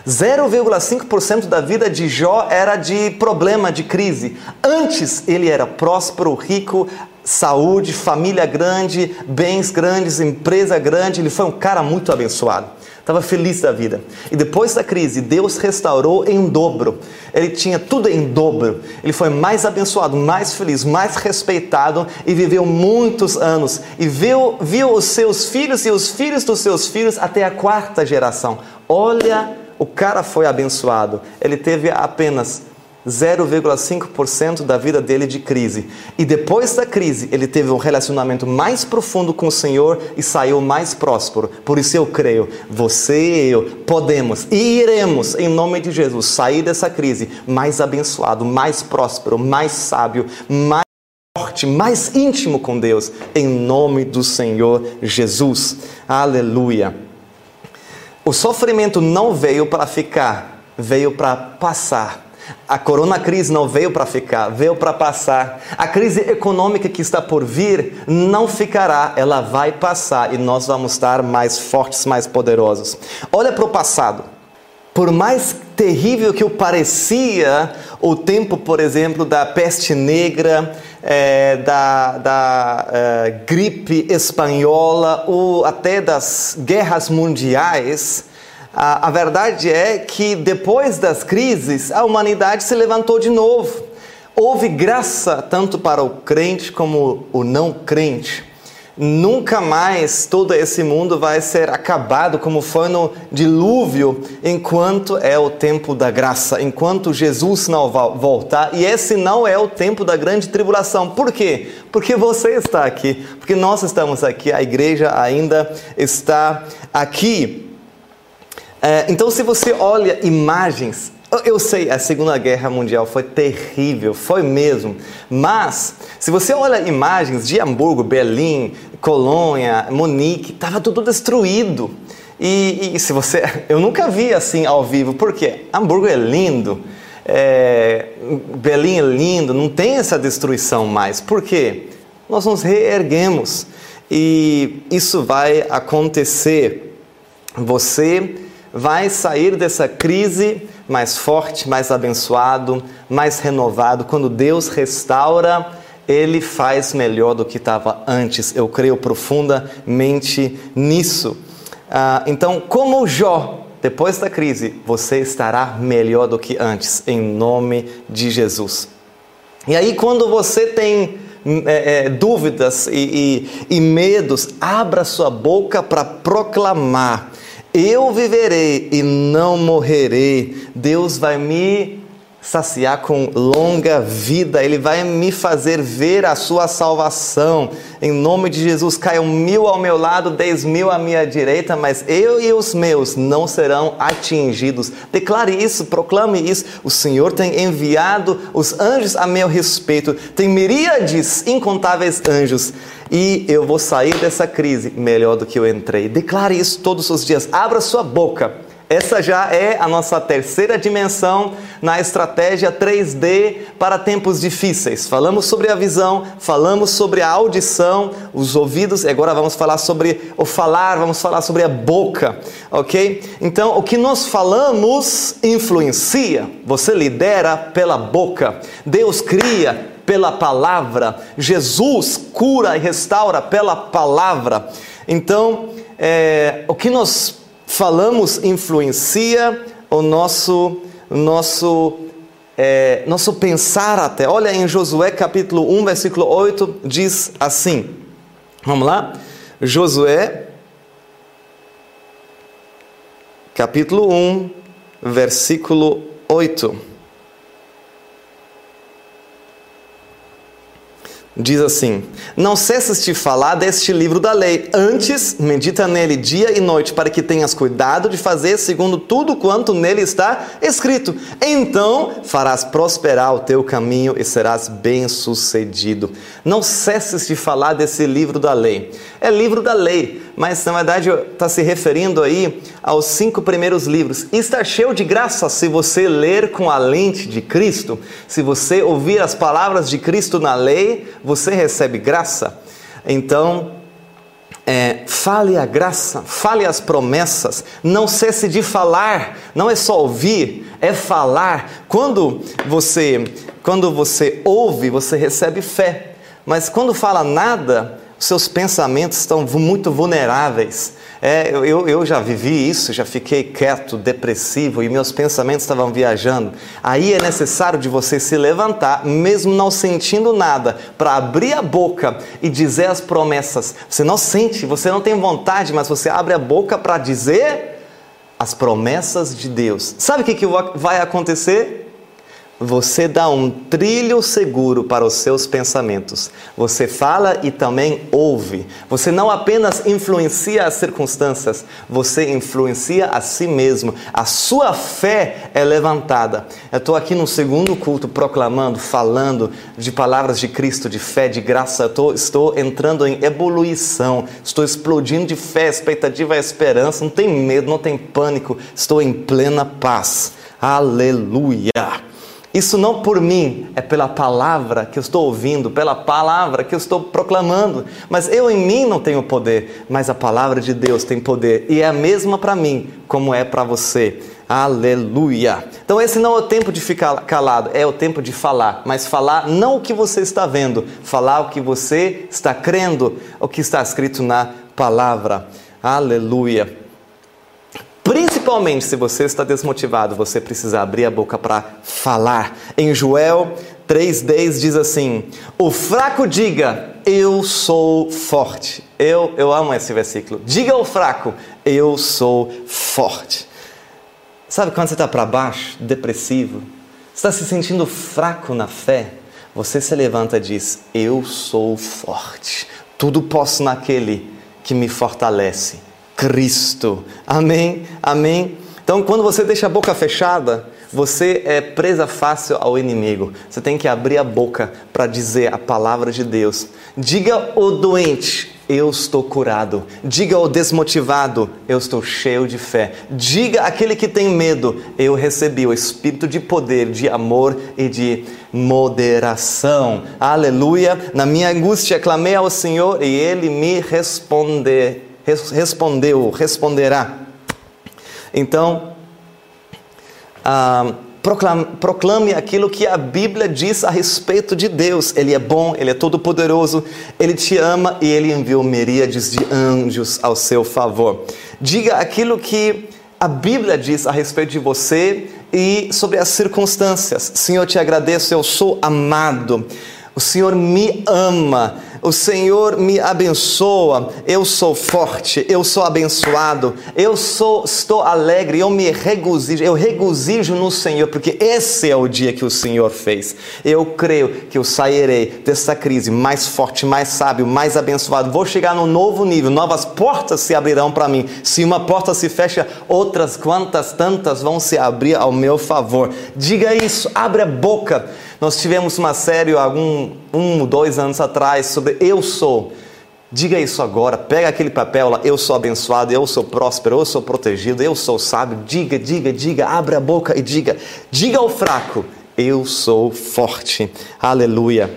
0,5% da vida de Jó era de problema, de crise. Antes ele era próspero, rico, saúde, família grande, bens grandes, empresa grande. Ele foi um cara muito abençoado estava feliz da vida. E depois da crise, Deus restaurou em dobro. Ele tinha tudo em dobro. Ele foi mais abençoado, mais feliz, mais respeitado e viveu muitos anos. E viu, viu os seus filhos e os filhos dos seus filhos até a quarta geração. Olha, o cara foi abençoado. Ele teve apenas 0,5% da vida dele de crise. E depois da crise, ele teve um relacionamento mais profundo com o Senhor e saiu mais próspero. Por isso eu creio, você e eu podemos e iremos, em nome de Jesus, sair dessa crise mais abençoado, mais próspero, mais sábio, mais forte, mais íntimo com Deus, em nome do Senhor Jesus. Aleluia. O sofrimento não veio para ficar, veio para passar. A corona crise não veio para ficar, veio para passar. A crise econômica que está por vir não ficará, ela vai passar e nós vamos estar mais fortes, mais poderosos. Olha para o passado. Por mais terrível que o parecia o tempo, por exemplo, da peste negra, é, da, da é, gripe espanhola ou até das guerras mundiais, a, a verdade é que depois das crises, a humanidade se levantou de novo. Houve graça tanto para o crente como o não crente. Nunca mais todo esse mundo vai ser acabado como foi no dilúvio, enquanto é o tempo da graça, enquanto Jesus não voltar. E esse não é o tempo da grande tribulação. Por quê? Porque você está aqui, porque nós estamos aqui, a igreja ainda está aqui. É, então, se você olha imagens, eu sei, a Segunda Guerra Mundial foi terrível, foi mesmo. Mas, se você olha imagens de Hamburgo, Berlim, Colônia, Munique, estava tudo destruído. E, e, se você, eu nunca vi assim ao vivo, porque Hamburgo é lindo, é, Berlim é lindo, não tem essa destruição mais. Por quê? Nós nos reerguemos e isso vai acontecer. Você vai sair dessa crise mais forte, mais abençoado, mais renovado. Quando Deus restaura, Ele faz melhor do que estava antes. Eu creio profundamente nisso. Ah, então, como Jó, depois da crise, você estará melhor do que antes, em nome de Jesus. E aí, quando você tem é, é, dúvidas e, e, e medos, abra sua boca para proclamar: Eu viverei e não morrerei. Deus vai me saciar com longa vida, Ele vai me fazer ver a sua salvação. Em nome de Jesus, caiam mil ao meu lado, dez mil à minha direita, mas eu e os meus não serão atingidos. Declare isso, proclame isso. O Senhor tem enviado os anjos a meu respeito, tem miríades incontáveis anjos. E eu vou sair dessa crise melhor do que eu entrei. Declare isso todos os dias. Abra sua boca essa já é a nossa terceira dimensão na estratégia 3D para tempos difíceis. Falamos sobre a visão, falamos sobre a audição, os ouvidos, e agora vamos falar sobre o falar, vamos falar sobre a boca, ok? Então, o que nós falamos influencia. Você lidera pela boca. Deus cria pela palavra. Jesus cura e restaura pela palavra. Então, é, o que nós falamos influencia o nosso, nosso, é, nosso pensar até. Olha em Josué capítulo 1, versículo 8, diz assim. Vamos lá? Josué, capítulo 1, versículo 8. Diz assim: Não cesses de falar deste livro da lei, antes medita nele dia e noite, para que tenhas cuidado de fazer segundo tudo quanto nele está escrito. Então farás prosperar o teu caminho e serás bem-sucedido. Não cesses de falar desse livro da lei. É livro da lei, mas na verdade está se referindo aí aos cinco primeiros livros. E está cheio de graça se você ler com a lente de Cristo, se você ouvir as palavras de Cristo na lei você recebe graça, então é, fale a graça, fale as promessas, não cesse de falar, não é só ouvir, é falar. Quando você, quando você ouve, você recebe fé, mas quando fala nada, seus pensamentos estão muito vulneráveis. É, eu, eu já vivi isso, já fiquei quieto, depressivo e meus pensamentos estavam viajando. Aí é necessário de você se levantar, mesmo não sentindo nada, para abrir a boca e dizer as promessas. Você não sente, você não tem vontade, mas você abre a boca para dizer as promessas de Deus. Sabe o que, que vai acontecer? Você dá um trilho seguro para os seus pensamentos. Você fala e também ouve. Você não apenas influencia as circunstâncias, você influencia a si mesmo. A sua fé é levantada. Eu estou aqui no segundo culto proclamando, falando de palavras de Cristo, de fé, de graça. Tô, estou entrando em evolução. Estou explodindo de fé, expectativa esperança. Não tem medo, não tem pânico. Estou em plena paz. Aleluia. Isso não por mim, é pela palavra que eu estou ouvindo, pela palavra que eu estou proclamando. Mas eu em mim não tenho poder, mas a palavra de Deus tem poder e é a mesma para mim como é para você. Aleluia! Então, esse não é o tempo de ficar calado, é o tempo de falar. Mas falar não o que você está vendo, falar o que você está crendo, o que está escrito na palavra. Aleluia! Principalmente se você está desmotivado, você precisa abrir a boca para falar. Em Joel 3,10 diz assim: O fraco diga, eu sou forte. Eu, eu amo esse versículo. Diga ao fraco, eu sou forte. Sabe quando você está para baixo, depressivo, está se sentindo fraco na fé? Você se levanta e diz: Eu sou forte. Tudo posso naquele que me fortalece. Cristo. Amém? Amém? Então, quando você deixa a boca fechada, você é presa fácil ao inimigo. Você tem que abrir a boca para dizer a palavra de Deus. Diga o doente, eu estou curado. Diga ao desmotivado, eu estou cheio de fé. Diga aquele que tem medo, eu recebi o espírito de poder, de amor e de moderação. Aleluia. Na minha angústia clamei ao Senhor e ele me respondeu respondeu, responderá. Então, ah, proclame, proclame aquilo que a Bíblia diz a respeito de Deus. Ele é bom, ele é todo-poderoso, ele te ama e ele enviou miríades de anjos ao seu favor. Diga aquilo que a Bíblia diz a respeito de você e sobre as circunstâncias. Senhor, te agradeço, eu sou amado. O Senhor me ama, o Senhor me abençoa, eu sou forte, eu sou abençoado, eu sou, estou alegre, eu me regozijo, eu regozijo no Senhor, porque esse é o dia que o Senhor fez. Eu creio que eu sairei dessa crise mais forte, mais sábio, mais abençoado. Vou chegar num novo nível, novas portas se abrirão para mim. Se uma porta se fecha, outras quantas tantas vão se abrir ao meu favor. Diga isso, abre a boca nós tivemos uma série algum um, dois anos atrás sobre eu sou. Diga isso agora, pega aquele papel lá, eu sou abençoado, eu sou próspero, eu sou protegido, eu sou sábio. Diga, diga, diga, abra a boca e diga. Diga ao fraco, eu sou forte. Aleluia.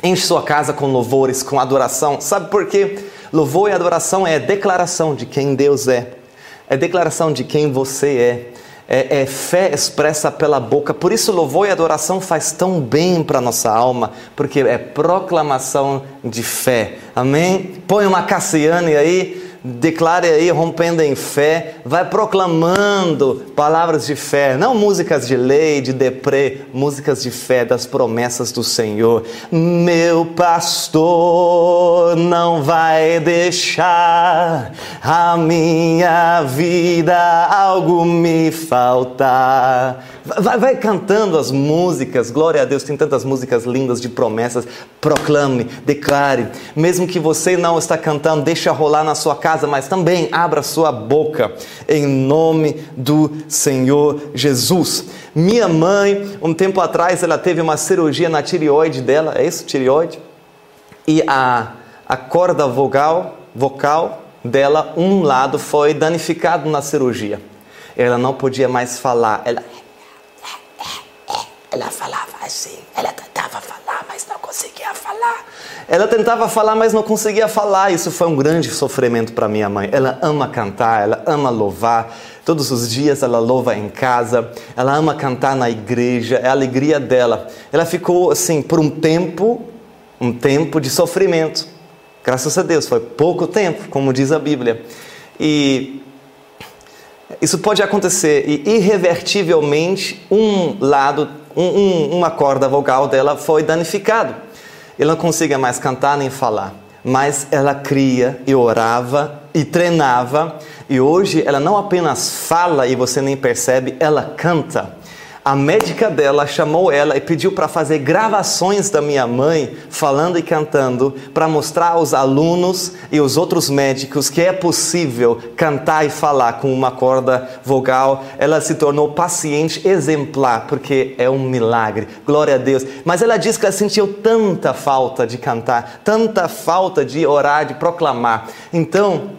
Enche sua casa com louvores, com adoração. Sabe por quê? Louvor e adoração é declaração de quem Deus é. É declaração de quem você é é, é, fé expressa pela boca. Por isso, louvor e adoração faz tão bem para nossa alma, porque é proclamação de fé. Amém? Põe uma Cassiane aí declare aí, rompendo em fé, vai proclamando palavras de fé, não músicas de lei, de deprê, músicas de fé das promessas do Senhor. Meu pastor não vai deixar a minha vida algo me faltar. Vai, vai, cantando as músicas, glória a Deus, tem tantas músicas lindas de promessas. Proclame, declare, mesmo que você não está cantando, deixa rolar na sua casa, mas também abra sua boca em nome do Senhor Jesus. Minha mãe, um tempo atrás, ela teve uma cirurgia na tireoide dela, é isso, tireoide? E a, a corda vogal, vocal dela, um lado foi danificado na cirurgia. Ela não podia mais falar. Ela ela falava assim, ela tentava falar, mas não conseguia falar. Ela tentava falar, mas não conseguia falar. Isso foi um grande sofrimento para minha mãe. Ela ama cantar, ela ama louvar. Todos os dias ela louva em casa, ela ama cantar na igreja, é a alegria dela. Ela ficou assim por um tempo, um tempo de sofrimento. Graças a Deus, foi pouco tempo, como diz a Bíblia. E isso pode acontecer e irrevertivelmente um lado um, um, uma corda vogal dela foi danificado. Ela não conseguia mais cantar nem falar, mas ela cria e orava e treinava. E hoje ela não apenas fala e você nem percebe, ela canta a médica dela chamou ela e pediu para fazer gravações da minha mãe falando e cantando para mostrar aos alunos e os outros médicos que é possível cantar e falar com uma corda vogal. Ela se tornou paciente exemplar porque é um milagre. Glória a Deus. Mas ela disse que ela sentiu tanta falta de cantar, tanta falta de orar, de proclamar. Então,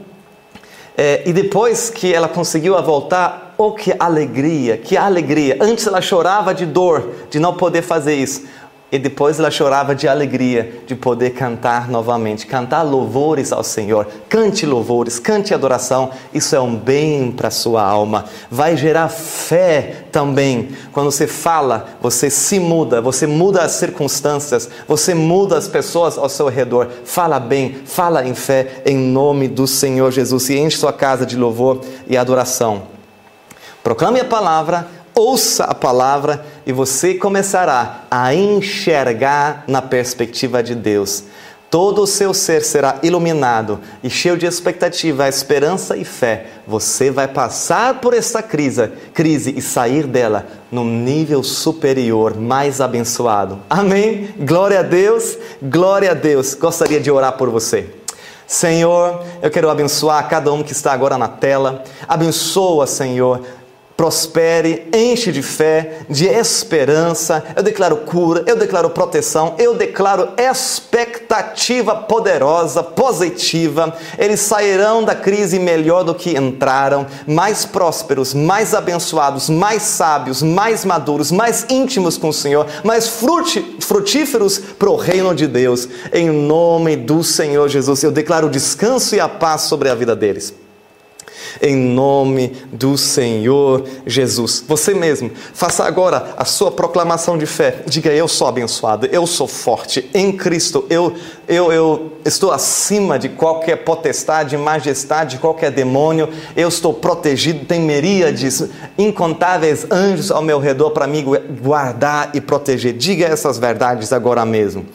é, e depois que ela conseguiu voltar, Oh, que alegria, que alegria. Antes ela chorava de dor, de não poder fazer isso. E depois ela chorava de alegria de poder cantar novamente, cantar louvores ao Senhor. Cante louvores, cante adoração. Isso é um bem para a sua alma. Vai gerar fé também. Quando você fala, você se muda, você muda as circunstâncias, você muda as pessoas ao seu redor. Fala bem, fala em fé, em nome do Senhor Jesus. E enche sua casa de louvor e adoração. Proclame a palavra, ouça a palavra e você começará a enxergar na perspectiva de Deus. Todo o seu ser será iluminado e cheio de expectativa, esperança e fé. Você vai passar por essa crise, crise e sair dela num nível superior, mais abençoado. Amém? Glória a Deus, glória a Deus. Gostaria de orar por você. Senhor, eu quero abençoar cada um que está agora na tela. Abençoa, Senhor, prospere, enche de fé, de esperança. Eu declaro cura, eu declaro proteção, eu declaro expectativa poderosa, positiva. Eles sairão da crise melhor do que entraram, mais prósperos, mais abençoados, mais sábios, mais maduros, mais íntimos com o Senhor, mais frutíferos para o reino de Deus. Em nome do Senhor Jesus, eu declaro descanso e a paz sobre a vida deles. Em nome do Senhor Jesus. Você mesmo, faça agora a sua proclamação de fé. Diga: Eu sou abençoado, eu sou forte em Cristo. Eu, eu, eu estou acima de qualquer potestade, majestade, qualquer demônio. Eu estou protegido. Tem miríades, incontáveis anjos ao meu redor para me guardar e proteger. Diga essas verdades agora mesmo.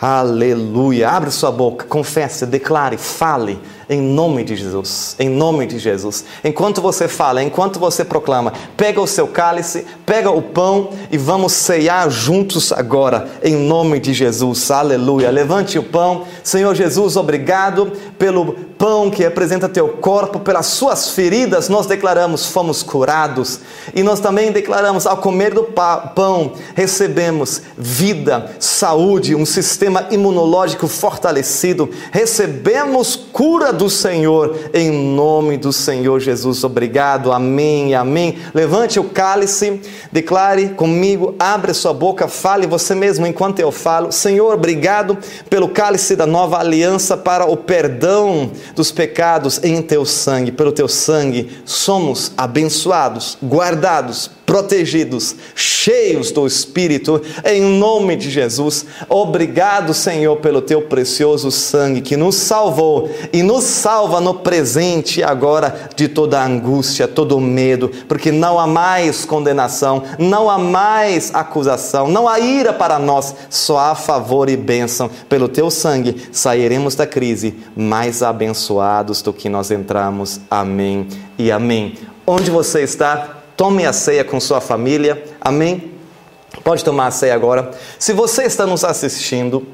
Aleluia. Abre sua boca, confesse, declare, fale em nome de Jesus. Em nome de Jesus. Enquanto você fala, enquanto você proclama, pega o seu cálice, pega o pão e vamos ceiar juntos agora, em nome de Jesus. Aleluia. Levante o pão. Senhor Jesus, obrigado pelo pão que representa teu corpo, pelas suas feridas nós declaramos fomos curados. E nós também declaramos ao comer do pão recebemos vida, saúde, um sistema imunológico fortalecido, recebemos cura do Senhor em nome do Senhor Jesus. Obrigado. Amém. Amém. Levante o cálice, declare comigo, abre sua boca, fale você mesmo enquanto eu falo. Senhor, obrigado pelo cálice da nova aliança para o perdão dos pecados em teu sangue. Pelo teu sangue somos abençoados, guardados, protegidos, cheios do Espírito, em nome de Jesus. Obrigado, Senhor, pelo teu precioso sangue que nos salvou e nos salva no presente agora de toda angústia, todo medo, porque não há mais condenação, não há mais acusação, não há ira para nós, só há favor e bênção. Pelo teu sangue sairemos da crise mais abençoados do que nós entramos. Amém e amém. Onde você está? Tome a ceia com sua família. Amém? Pode tomar a ceia agora. Se você está nos assistindo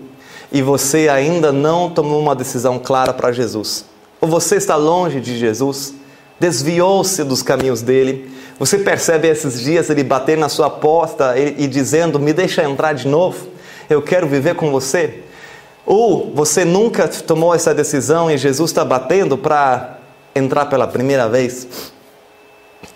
e você ainda não tomou uma decisão clara para Jesus, ou você está longe de Jesus, desviou-se dos caminhos dele, você percebe esses dias ele bater na sua porta e, e dizendo: Me deixa entrar de novo, eu quero viver com você. Ou você nunca tomou essa decisão e Jesus está batendo para entrar pela primeira vez.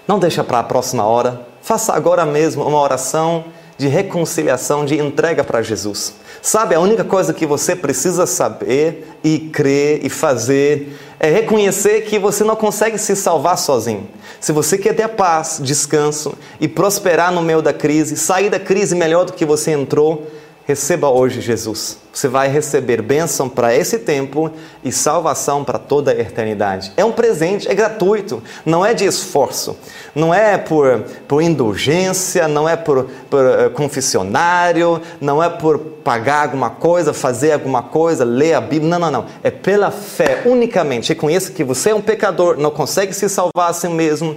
Não deixa para a próxima hora. Faça agora mesmo uma oração de reconciliação, de entrega para Jesus. Sabe, a única coisa que você precisa saber e crer e fazer é reconhecer que você não consegue se salvar sozinho. Se você quer ter paz, descanso e prosperar no meio da crise, sair da crise melhor do que você entrou, Receba hoje Jesus. Você vai receber bênção para esse tempo e salvação para toda a eternidade. É um presente, é gratuito, não é de esforço, não é por, por indulgência, não é por, por uh, confessionário, não é por pagar alguma coisa, fazer alguma coisa, ler a Bíblia. Não, não, não. É pela fé unicamente. Reconheça que você é um pecador, não consegue se salvar a si mesmo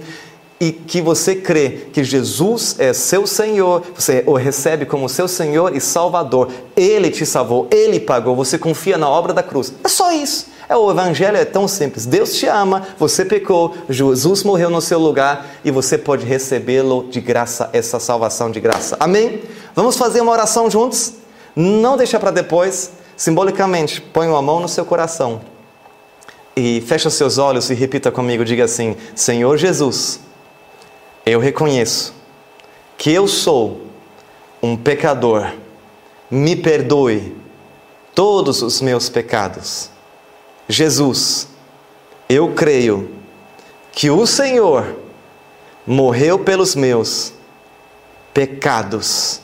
e que você crê que Jesus é seu Senhor, você o recebe como seu Senhor e Salvador, Ele te salvou, Ele pagou, você confia na obra da cruz. É só isso. É, o Evangelho é tão simples. Deus te ama, você pecou, Jesus morreu no seu lugar e você pode recebê-lo de graça, essa salvação de graça. Amém? Vamos fazer uma oração juntos? Não deixa para depois. Simbolicamente, põe uma mão no seu coração e fecha seus olhos e repita comigo. Diga assim: Senhor Jesus eu reconheço que eu sou um pecador, me perdoe todos os meus pecados. Jesus, eu creio que o Senhor morreu pelos meus pecados,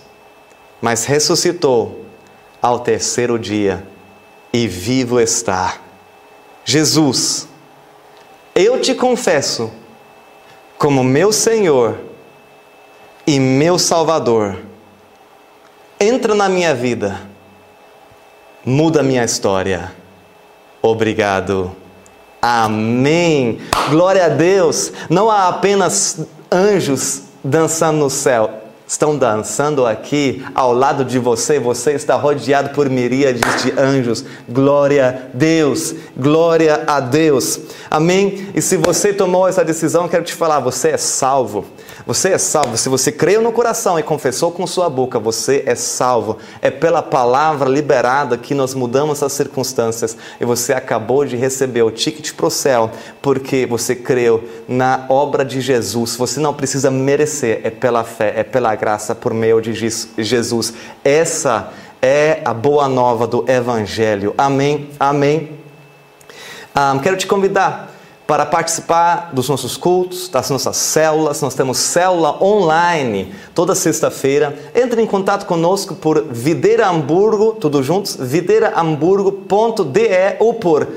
mas ressuscitou ao terceiro dia e vivo está. Jesus, eu te confesso como meu Senhor e meu Salvador. Entra na minha vida, muda a minha história. Obrigado. Amém. Glória a Deus. Não há apenas anjos dançando no céu estão dançando aqui ao lado de você, você está rodeado por miríades de anjos. Glória a Deus, glória a Deus. Amém? E se você tomou essa decisão, quero te falar, você é salvo. Você é salvo. Se você creu no coração e confessou com sua boca, você é salvo. É pela palavra liberada que nós mudamos as circunstâncias e você acabou de receber o ticket para o céu porque você creu na obra de Jesus. Você não precisa merecer, é pela fé, é pela graça por meio de Jesus. Essa é a boa nova do Evangelho. Amém? Amém? Um, quero te convidar para participar dos nossos cultos, das nossas células. Nós temos célula online toda sexta-feira. Entre em contato conosco por Videira Hamburgo, tudo juntos, videirahamburgo.de ou por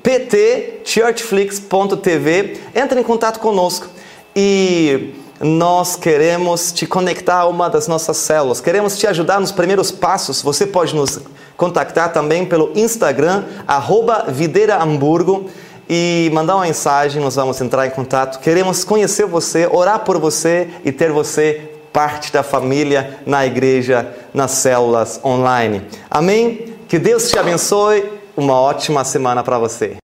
pt.churchflix.tv. Entre em contato conosco e nós queremos te conectar a uma das nossas células, queremos te ajudar nos primeiros passos. Você pode nos contactar também pelo Instagram, arroba e mandar uma mensagem, nós vamos entrar em contato. Queremos conhecer você, orar por você e ter você parte da família na igreja, nas células online. Amém? Que Deus te abençoe. Uma ótima semana para você.